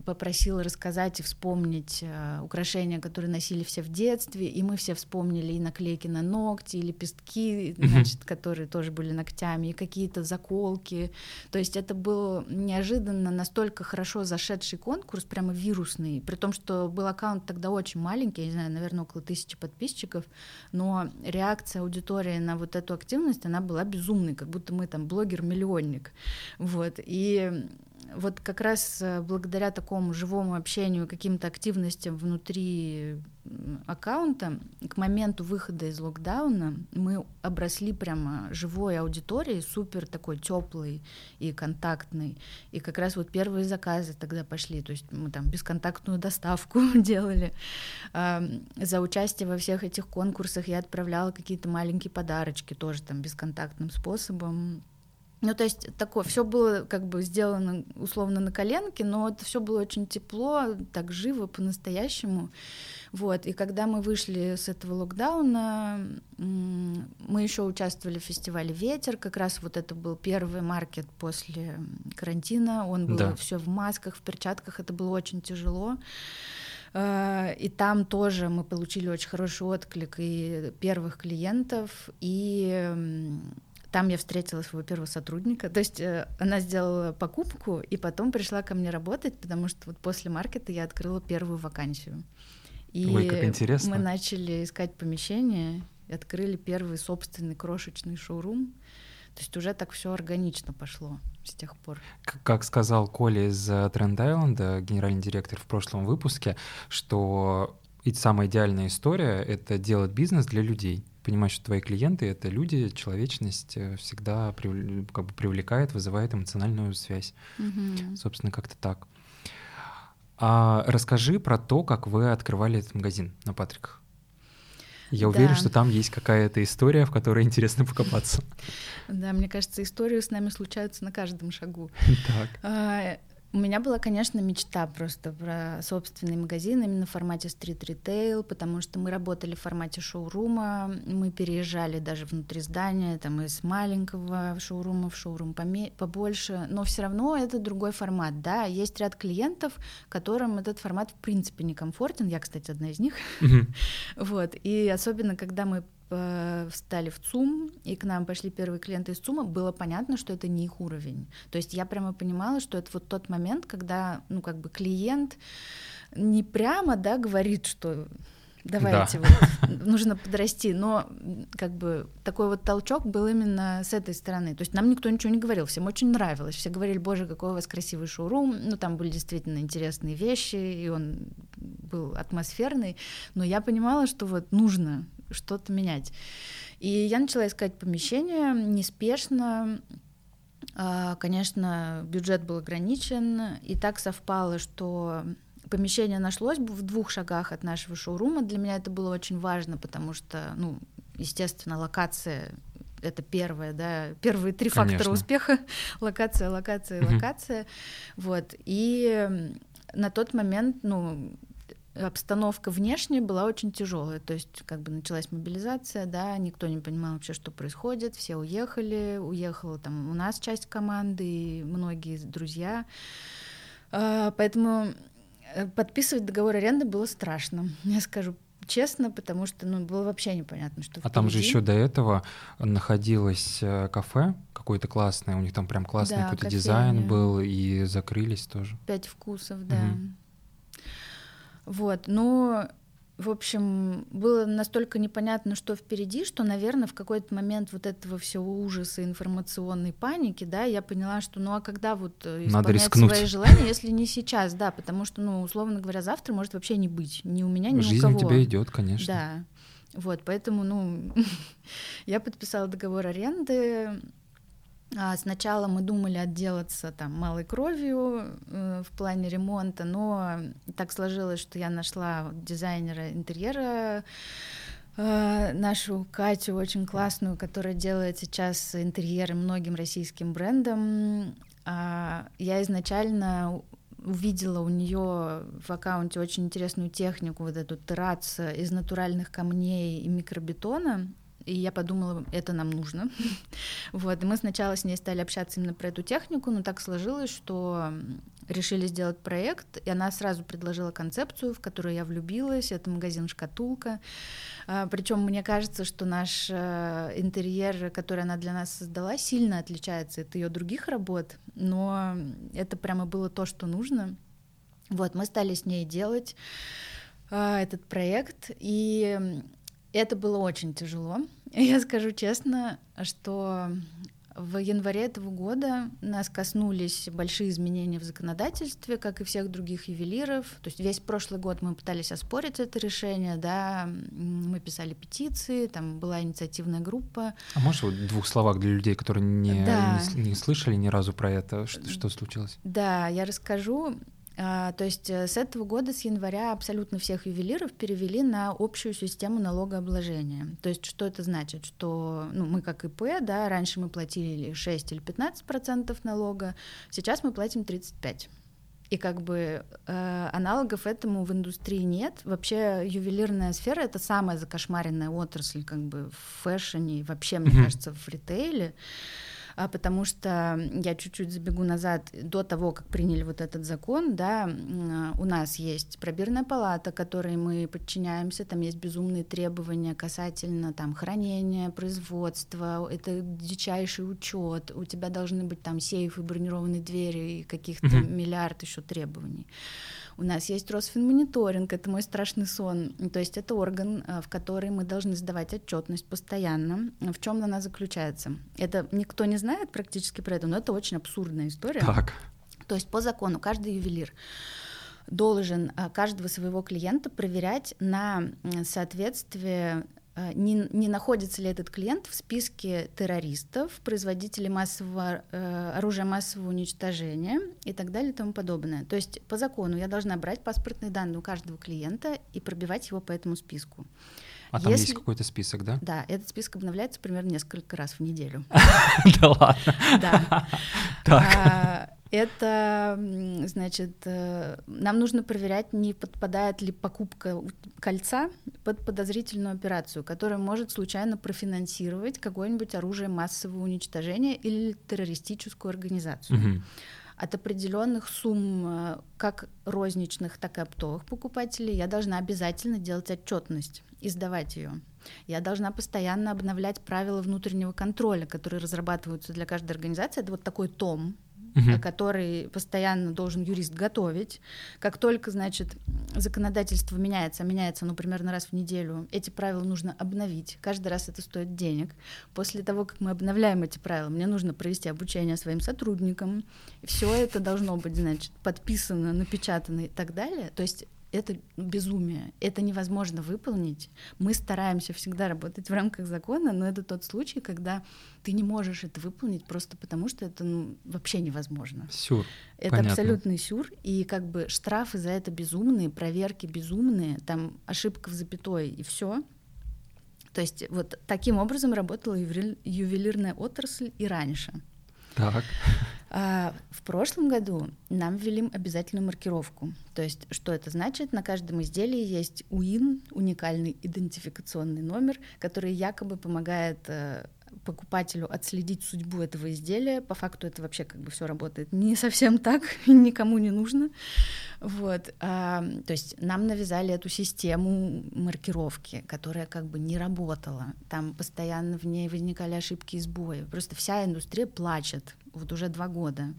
попросила рассказать и вспомнить а, украшения, которые носили все в детстве, и мы все вспомнили и наклейки на ногти, и лепестки, значит, которые тоже были ногтями, и какие-то заколки. То есть это был неожиданно настолько хорошо зашедший конкурс, прямо вирусный, при том, что был аккаунт тогда очень маленький, я не знаю, наверное, около тысячи подписчиков, но реакция аудитории на вот эту активность, она была безумной, как будто мы там блогер-миллионник, вот, и вот как раз э, благодаря такому живому общению, каким-то активностям внутри аккаунта, к моменту выхода из локдауна мы обросли прямо живой аудиторией, супер такой теплый и контактный. И как раз вот первые заказы тогда пошли, то есть мы там бесконтактную доставку делали. За участие во всех этих конкурсах я отправляла какие-то маленькие подарочки тоже там бесконтактным способом ну, то есть такое, все было как бы сделано условно на коленке, но это все было очень тепло, так живо, по-настоящему. Вот. И когда мы вышли с этого локдауна, мы еще участвовали в фестивале Ветер. Как раз вот это был первый маркет после карантина. Он был да. все в масках, в перчатках. Это было очень тяжело. А, и там тоже мы получили очень хороший отклик и первых клиентов, и там я встретила своего первого сотрудника. То есть э, она сделала покупку и потом пришла ко мне работать, потому что вот после маркета я открыла первую вакансию. И
Ой, как интересно.
мы начали искать помещение, и открыли первый собственный крошечный шоурум. То есть уже так все органично пошло с тех пор.
Как сказал Коля из Тренд Айленда, генеральный директор в прошлом выпуске, что и самая идеальная история — это делать бизнес для людей понимать, что твои клиенты — это люди, человечность э, всегда как бы привлекает, вызывает эмоциональную связь. Mm-hmm. Собственно, как-то так. А расскажи про то, как вы открывали этот магазин на Патриках. Я уверен, да. что там есть какая-то история, в которой интересно покопаться.
Да, мне кажется, истории с нами случаются на каждом шагу.
Так.
У меня была, конечно, мечта просто про собственный магазин именно в формате стрит-ритейл, потому что мы работали в формате шоурума, мы переезжали даже внутри здания, там из маленького шоурума в шоурум побольше, но все равно это другой формат, да, есть ряд клиентов, которым этот формат в принципе некомфортен, я, кстати, одна из них, вот, и особенно, когда мы встали в ЦУМ, и к нам пошли первые клиенты из ЦУМа, было понятно, что это не их уровень. То есть я прямо понимала, что это вот тот момент, когда, ну, как бы клиент не прямо, да, говорит, что давайте, да. вот, нужно подрасти. Но как бы такой вот толчок был именно с этой стороны. То есть нам никто ничего не говорил, всем очень нравилось. Все говорили, боже, какой у вас красивый шоурум. Ну, там были действительно интересные вещи, и он был атмосферный. Но я понимала, что вот нужно что-то менять. И я начала искать помещение неспешно, а, Конечно, бюджет был ограничен, и так совпало, что помещение нашлось в двух шагах от нашего шоурума. Для меня это было очень важно, потому что, ну, естественно, локация это первое, да, первые три Конечно. фактора успеха: локация, локация, угу. локация. Вот и на тот момент, ну, обстановка внешняя была очень тяжелая, то есть как бы началась мобилизация, да, никто не понимал вообще, что происходит, все уехали, уехала там у нас часть команды и многие друзья, а, поэтому Э, подписывать договор аренды было страшно, я скажу честно, потому что ну, было вообще непонятно, что
А там же еще до этого находилось э, кафе какое-то классное, у них там прям классный да, какой-то дизайн был, и закрылись тоже.
Пять вкусов, да. Угу. Вот, но в общем, было настолько непонятно, что впереди, что, наверное, в какой-то момент вот этого всего ужаса информационной паники, да, я поняла, что ну а когда вот
э, исполнять свои
желания, если не сейчас, да, потому что, ну, условно говоря, завтра может вообще не быть ни у меня, ни
Жизнь
у кого.
Жизнь у тебя идет, конечно.
Да. Вот, поэтому, ну, я подписала договор аренды, сначала мы думали отделаться там малой кровью э, в плане ремонта, но так сложилось, что я нашла дизайнера интерьера э, нашу Катю очень классную, которая делает сейчас интерьеры многим российским брендам. А, я изначально увидела у нее в аккаунте очень интересную технику, вот эту террац из натуральных камней и микробетона. И я подумала, это нам нужно. вот, и мы сначала с ней стали общаться именно про эту технику, но так сложилось, что решили сделать проект, и она сразу предложила концепцию, в которую я влюбилась. Это магазин «Шкатулка». А, Причем мне кажется, что наш э, интерьер, который она для нас создала, сильно отличается от ее других работ, но это прямо было то, что нужно. Вот, мы стали с ней делать а, этот проект, и это было очень тяжело. Я скажу честно, что в январе этого года нас коснулись большие изменения в законодательстве, как и всех других ювелиров. То есть весь прошлый год мы пытались оспорить это решение, да, мы писали петиции, там была инициативная группа.
А можешь вот в двух словах для людей, которые не, да. не, не слышали ни разу про это, что, что случилось?
Да, я расскажу. А, то есть э, с этого года, с января, абсолютно всех ювелиров перевели на общую систему налогообложения. То есть что это значит? Что ну, мы как ИП, да, раньше мы платили 6 или 15 процентов налога, сейчас мы платим 35 и как бы э, аналогов этому в индустрии нет. Вообще ювелирная сфера это самая закошмаренная отрасль как бы в фэшне, вообще, мне mm-hmm. кажется, в ритейле. Потому что я чуть-чуть забегу назад, до того, как приняли вот этот закон, да, у нас есть пробирная палата, которой мы подчиняемся, там есть безумные требования касательно там хранения, производства, это дичайший учет, у тебя должны быть там сейфы, бронированные двери и каких-то mm-hmm. миллиард еще требований. У нас есть Росфинмониторинг, это мой страшный сон. То есть это орган, э, в который мы должны сдавать отчетность постоянно. В чем она заключается? Это никто не знает практически про это, но это очень абсурдная история.
Так.
То есть по закону каждый ювелир должен э, каждого своего клиента проверять на соответствие не, не находится ли этот клиент в списке террористов, производителей массового, э, оружия массового уничтожения и так далее и тому подобное. То есть по закону я должна брать паспортные данные у каждого клиента и пробивать его по этому списку.
А там Если... есть какой-то список, да?
Да, этот список обновляется примерно несколько раз в неделю.
Да ладно?
Да. Это, значит, э, нам нужно проверять, не подпадает ли покупка кольца под подозрительную операцию, которая может случайно профинансировать какое-нибудь оружие массового уничтожения или террористическую организацию. Угу. От определенных сумм, э, как розничных, так и оптовых покупателей, я должна обязательно делать отчетность и сдавать ее. Я должна постоянно обновлять правила внутреннего контроля, которые разрабатываются для каждой организации. Это вот такой том, угу. который постоянно должен юрист готовить. Как только, значит, законодательство меняется, а меняется, ну, примерно раз в неделю, эти правила нужно обновить. Каждый раз это стоит денег. После того, как мы обновляем эти правила, мне нужно провести обучение своим сотрудникам. Все это должно быть, значит, подписано, напечатано и так далее. То есть это безумие, это невозможно выполнить. Мы стараемся всегда работать в рамках закона, но это тот случай, когда ты не можешь это выполнить просто потому, что это ну, вообще невозможно.
Сюр.
Это Понятно. абсолютный сюр, и как бы штрафы за это безумные, проверки безумные, там ошибка в запятой и все. То есть вот таким образом работала ювелирная отрасль и раньше.
Так.
А, в прошлом году нам ввели обязательную маркировку. То есть, что это значит? На каждом изделии есть УИН, уникальный идентификационный номер, который якобы помогает э, покупателю отследить судьбу этого изделия. По факту это вообще как бы все работает не совсем так, никому не нужно. Вот. А, то есть нам навязали эту систему маркировки, которая как бы не работала. Там постоянно в ней возникали ошибки и сбои. Просто вся индустрия плачет вот уже два года.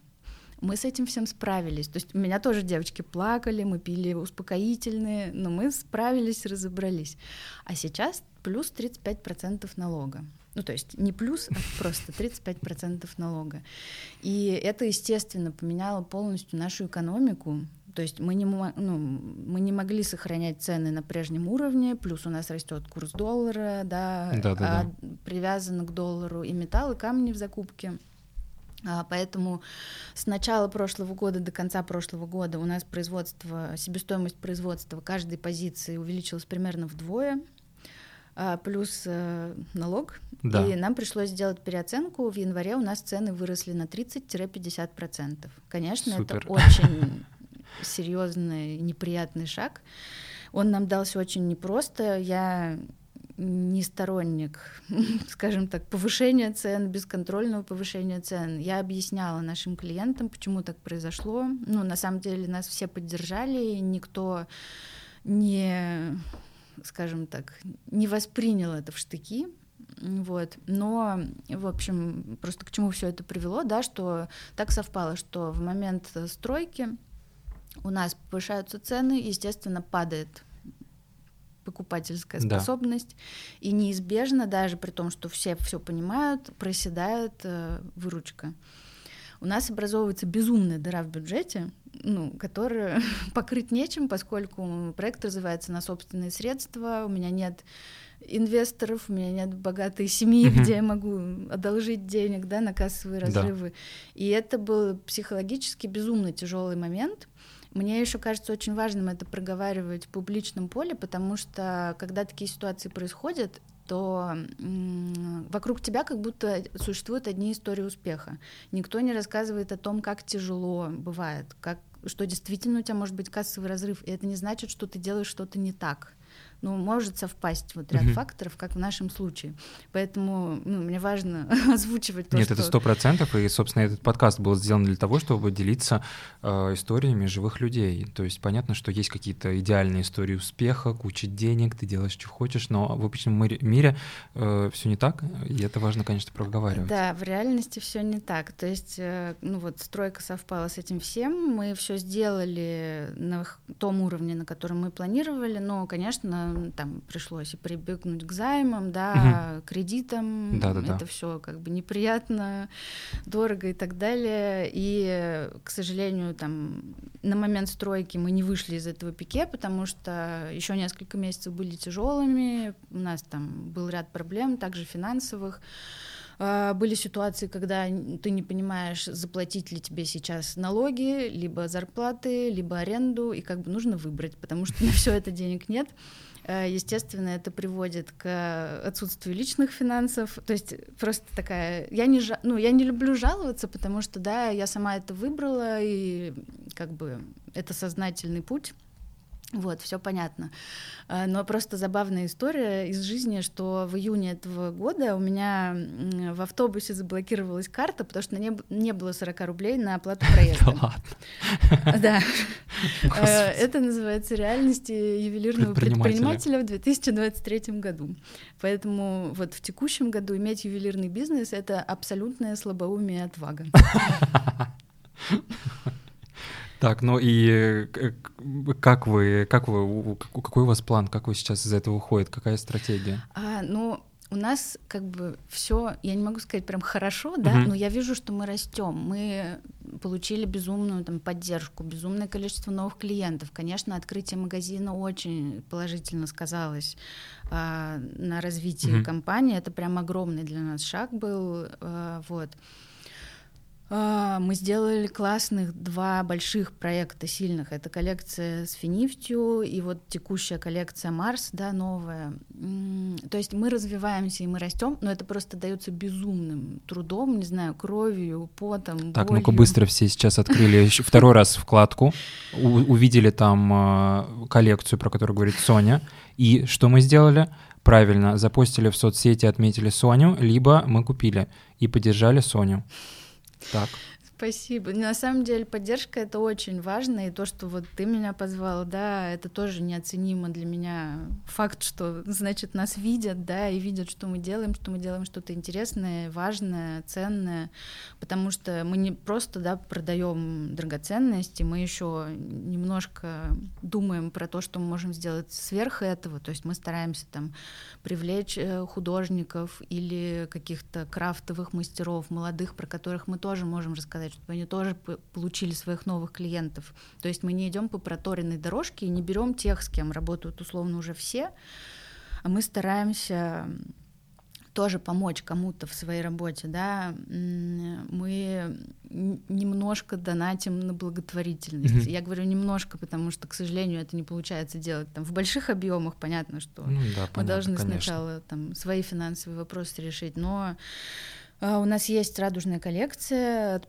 Мы с этим всем справились. То есть у меня тоже девочки плакали, мы пили успокоительные, но мы справились, разобрались. А сейчас плюс 35% налога. Ну, то есть не плюс, а просто 35% налога. И это, естественно, поменяло полностью нашу экономику. То есть мы не, ну, мы не могли сохранять цены на прежнем уровне, плюс у нас растет курс доллара, да,
да, да,
а да. привязаны к доллару и металл, и камни в закупке. А, поэтому с начала прошлого года до конца прошлого года у нас производство, себестоимость производства каждой позиции увеличилась примерно вдвое. А, плюс э, налог. Да. И нам пришлось сделать переоценку. В январе у нас цены выросли на 30-50%. Конечно, Супер. это очень серьезный, неприятный шаг. Он нам дался очень непросто. Я не сторонник, скажем так, повышения цен, бесконтрольного повышения цен. Я объясняла нашим клиентам, почему так произошло. Ну, на самом деле нас все поддержали, никто не скажем так, не воспринял это в штыки, вот. Но, в общем, просто к чему все это привело, да, что так совпало, что в момент стройки у нас повышаются цены, естественно, падает покупательская способность, да. и неизбежно, даже при том, что все все понимают, проседает э, выручка. У нас образовывается безумная дыра в бюджете, ну, которую покрыть нечем, поскольку проект развивается на собственные средства, у меня нет инвесторов, у меня нет богатой семьи, uh-huh. где я могу одолжить денег, да, на кассовые разрывы. Да. И это был психологически безумно тяжелый момент. Мне еще кажется очень важным это проговаривать в публичном поле, потому что когда такие ситуации происходят, то вокруг тебя как будто существуют одни истории успеха. Никто не рассказывает о том, как тяжело бывает, как, что действительно у тебя может быть кассовый разрыв, и это не значит, что ты делаешь что-то не так ну, может совпасть вот ряд mm-hmm. факторов, как в нашем случае. Поэтому ну, мне важно озвучивать то,
Нет,
что...
это сто процентов, и, собственно, этот подкаст был сделан для того, чтобы делиться э, историями живых людей. То есть понятно, что есть какие-то идеальные истории успеха, куча денег, ты делаешь, что хочешь, но в обычном мире э, все не так, и это важно, конечно, проговаривать.
Да, в реальности все не так. То есть, э, ну вот, стройка совпала с этим всем, мы все сделали на том уровне, на котором мы планировали, но, конечно, там пришлось и прибегнуть к займам, да, угу. кредитам.
Да, да, да.
Это все как бы неприятно, дорого и так далее. И, к сожалению, там на момент стройки мы не вышли из этого пике, потому что еще несколько месяцев были тяжелыми. У нас там был ряд проблем, также финансовых. А, были ситуации, когда ты не понимаешь, заплатить ли тебе сейчас налоги, либо зарплаты, либо аренду, и как бы нужно выбрать, потому что на все это денег нет. Э, естественно, это приводит к отсутствию личных финансов. То есть просто такая... Я не, жа... ну, я не люблю жаловаться, потому что, да, я сама это выбрала, и как бы это сознательный путь. Вот, все понятно. А, но просто забавная история из жизни, что в июне этого года у меня в автобусе заблокировалась карта, потому что не, не было 40 рублей на оплату проезда. Да. Э, это называется реальность ювелирного предпринимателя в 2023 году. Поэтому вот в текущем году иметь ювелирный бизнес — это абсолютная слабоумие и отвага.
Так, ну и как вы, как вы, какой у вас план, как вы сейчас из этого уходит, какая стратегия?
А, ну, у нас как бы все, я не могу сказать прям хорошо, да, uh-huh. но я вижу, что мы растем. Мы получили безумную там поддержку, безумное количество новых клиентов. Конечно, открытие магазина очень положительно сказалось а, на развитии uh-huh. компании. Это прям огромный для нас шаг был, а, вот. А, мы сделали классных два больших проекта сильных. Это коллекция с финифтью и вот текущая коллекция Марс, да, новая. То есть мы развиваемся и мы растем, но это просто дается безумным трудом, не знаю, кровью, потом.
Так, ну-ка быстро все сейчас открыли второй раз вкладку, увидели там а, коллекцию, про которую говорит Соня. И что мы сделали? Правильно, запостили в соцсети, отметили Соню, либо мы купили и поддержали Соню. Так.
Спасибо. На самом деле поддержка это очень важно, и то, что вот ты меня позвал, да, это тоже неоценимо для меня. Факт, что, значит, нас видят, да, и видят, что мы делаем, что мы делаем что-то интересное, важное, ценное, потому что мы не просто, да, продаем драгоценности, мы еще немножко думаем про то, что мы можем сделать сверх этого, то есть мы стараемся там привлечь э, художников или каких-то крафтовых мастеров, молодых, про которых мы тоже можем рассказать, чтобы они тоже получили своих новых клиентов. То есть мы не идем по проторенной дорожке и не берем тех, с кем работают условно уже все, а мы стараемся тоже помочь кому-то в своей работе, да, мы немножко донатим на благотворительность. Mm-hmm. Я говорю немножко, потому что, к сожалению, это не получается делать там в больших объемах. Понятно, что ну, да, мы понятно, должны конечно. сначала там свои финансовые вопросы решить, но у нас есть радужная коллекция,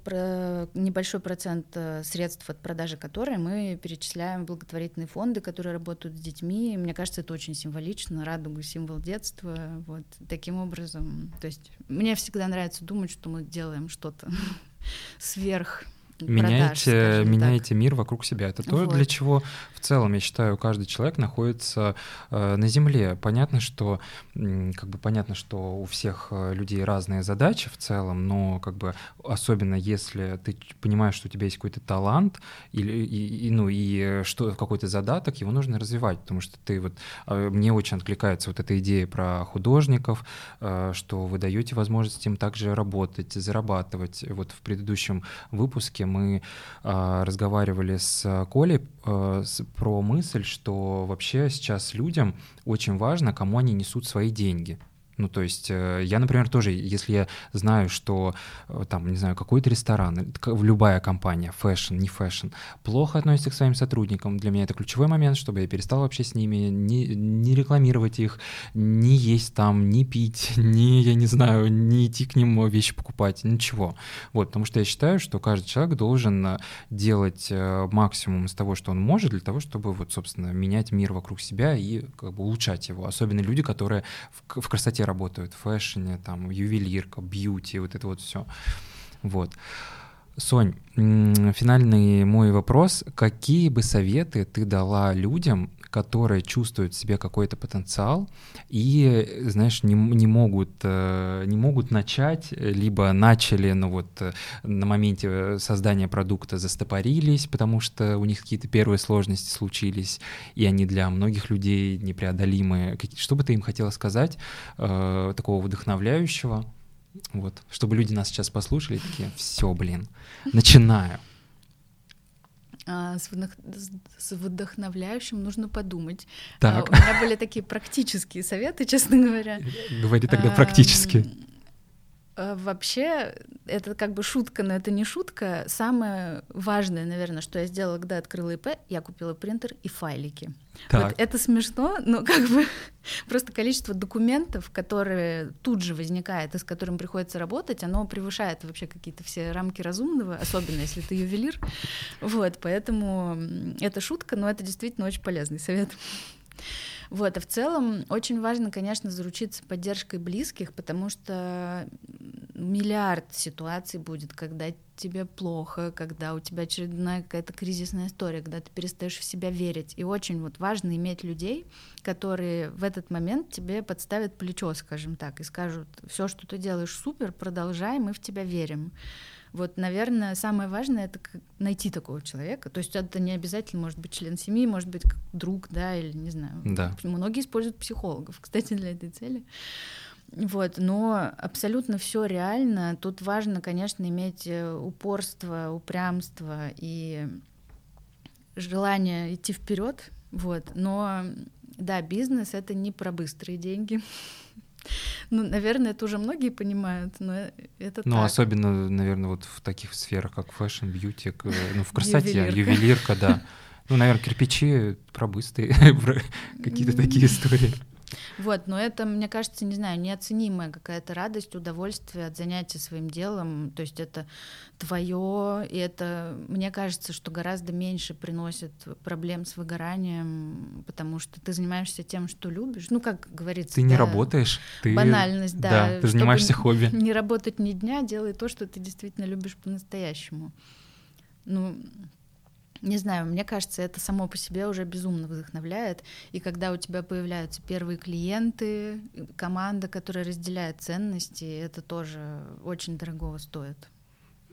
небольшой процент э, средств от продажи которой мы перечисляем в благотворительные фонды, которые работают с детьми. Мне кажется, это очень символично. Радуга — символ детства. Вот таким образом. То есть мне всегда нравится думать, что мы делаем что-то сверх
меняете, продаж, меняете мир вокруг себя. Это то, вот. для чего в целом, я считаю, каждый человек находится э, на Земле. Понятно, что как бы понятно, что у всех э, людей разные задачи в целом, но как бы особенно если ты понимаешь, что у тебя есть какой-то талант или и, и, ну и что какой-то задаток, его нужно развивать, потому что ты вот э, мне очень откликается вот эта идея про художников, э, что вы даете возможность им также работать, зарабатывать. Вот в предыдущем выпуске мы э, разговаривали с Колей э, с, про мысль, что вообще сейчас людям очень важно, кому они несут свои деньги. Ну, то есть э, я, например, тоже, если я знаю, что э, там, не знаю, какой-то ресторан, любая компания, fashion, не fashion, плохо относится к своим сотрудникам, для меня это ключевой момент, чтобы я перестал вообще с ними не, не рекламировать их, не есть там, не пить, не, я не знаю, не идти к ним вещи покупать, ничего. Вот, потому что я считаю, что каждый человек должен э, делать максимум из того, что он может, для того, чтобы вот, собственно, менять мир вокруг себя и как бы улучшать его. Особенно люди, которые в, в красоте работают, в фэшне, там, ювелирка, бьюти, вот это вот все. Вот. Сонь, финальный мой вопрос. Какие бы советы ты дала людям, которые чувствуют в себе какой-то потенциал и, знаешь, не, не, могут, э, не могут начать, либо начали, но вот э, на моменте создания продукта застопорились, потому что у них какие-то первые сложности случились, и они для многих людей непреодолимые. Что бы ты им хотела сказать э, такого вдохновляющего? Вот, чтобы люди нас сейчас послушали, такие, все, блин, начинаю.
А, с, вдох... с вдохновляющим нужно подумать. Так. А, у меня были такие практические советы, честно говоря.
Говори тогда практически.
А, вообще, это как бы шутка, но это не шутка. Самое важное, наверное, что я сделала, когда открыла ИП, я купила принтер и файлики. Так. Вот это смешно, но как бы просто количество документов, которые тут же возникает и с которым приходится работать, оно превышает вообще какие-то все рамки разумного, особенно если ты ювелир. Вот, поэтому это шутка, но это действительно очень полезный совет. Вот, а в целом очень важно, конечно, заручиться поддержкой близких, потому что миллиард ситуаций будет, когда тебе плохо, когда у тебя очередная какая-то кризисная история, когда ты перестаешь в себя верить. И очень вот важно иметь людей, которые в этот момент тебе подставят плечо, скажем так, и скажут, все, что ты делаешь, супер, продолжай, мы в тебя верим. Вот, наверное, самое важное — это найти такого человека. То есть это не обязательно может быть член семьи, может быть друг, да, или не знаю.
Да.
Многие используют психологов, кстати, для этой цели. Вот, но абсолютно все реально. Тут важно, конечно, иметь э, упорство, упрямство и желание идти вперед. Вот, но да, бизнес это не про быстрые деньги. Ну, наверное, это уже многие понимают, но это
Ну,
так.
особенно, наверное, вот в таких сферах, как fashion, beauty, ну, в красоте, ювелирка, да. Ну, наверное, кирпичи про быстрые, какие-то такие истории.
Вот, но это, мне кажется, не знаю, неоценимая какая-то радость, удовольствие от занятия своим делом. То есть это твое, и это, мне кажется, что гораздо меньше приносит проблем с выгоранием, потому что ты занимаешься тем, что любишь. Ну, как говорится,
ты не работаешь, ты
банальность, да.
Да, ты занимаешься хобби.
Не работать ни дня, делай то, что ты действительно любишь по-настоящему. Ну, не знаю, мне кажется, это само по себе уже безумно вдохновляет. И когда у тебя появляются первые клиенты, команда, которая разделяет ценности, это тоже очень дорого стоит.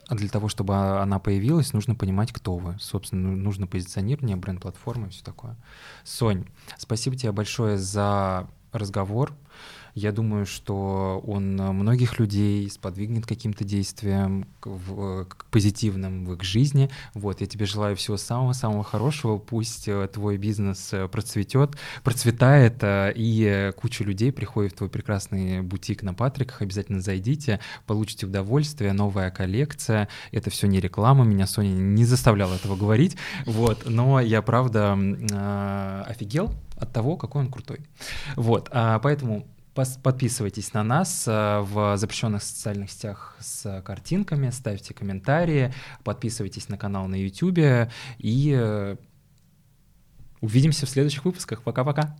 А для того, чтобы она появилась, нужно понимать, кто вы. Собственно, ну, нужно позиционирование, бренд-платформы и все такое. Сонь, спасибо тебе большое за разговор. Я думаю, что он многих людей сподвигнет каким-то действиям к, в, к позитивным в их жизни. Вот, я тебе желаю всего самого-самого хорошего. Пусть э, твой бизнес э, процветет, процветает, э, и куча людей приходит в твой прекрасный бутик на Патриках. Обязательно зайдите, получите удовольствие, новая коллекция. Это все не реклама, меня Соня не заставляла этого говорить. Вот, но я правда офигел от того, какой он крутой. Вот, а, поэтому Подписывайтесь на нас э, в запрещенных социальных сетях с картинками, ставьте комментарии, подписывайтесь на канал на YouTube и э, увидимся в следующих выпусках. Пока-пока.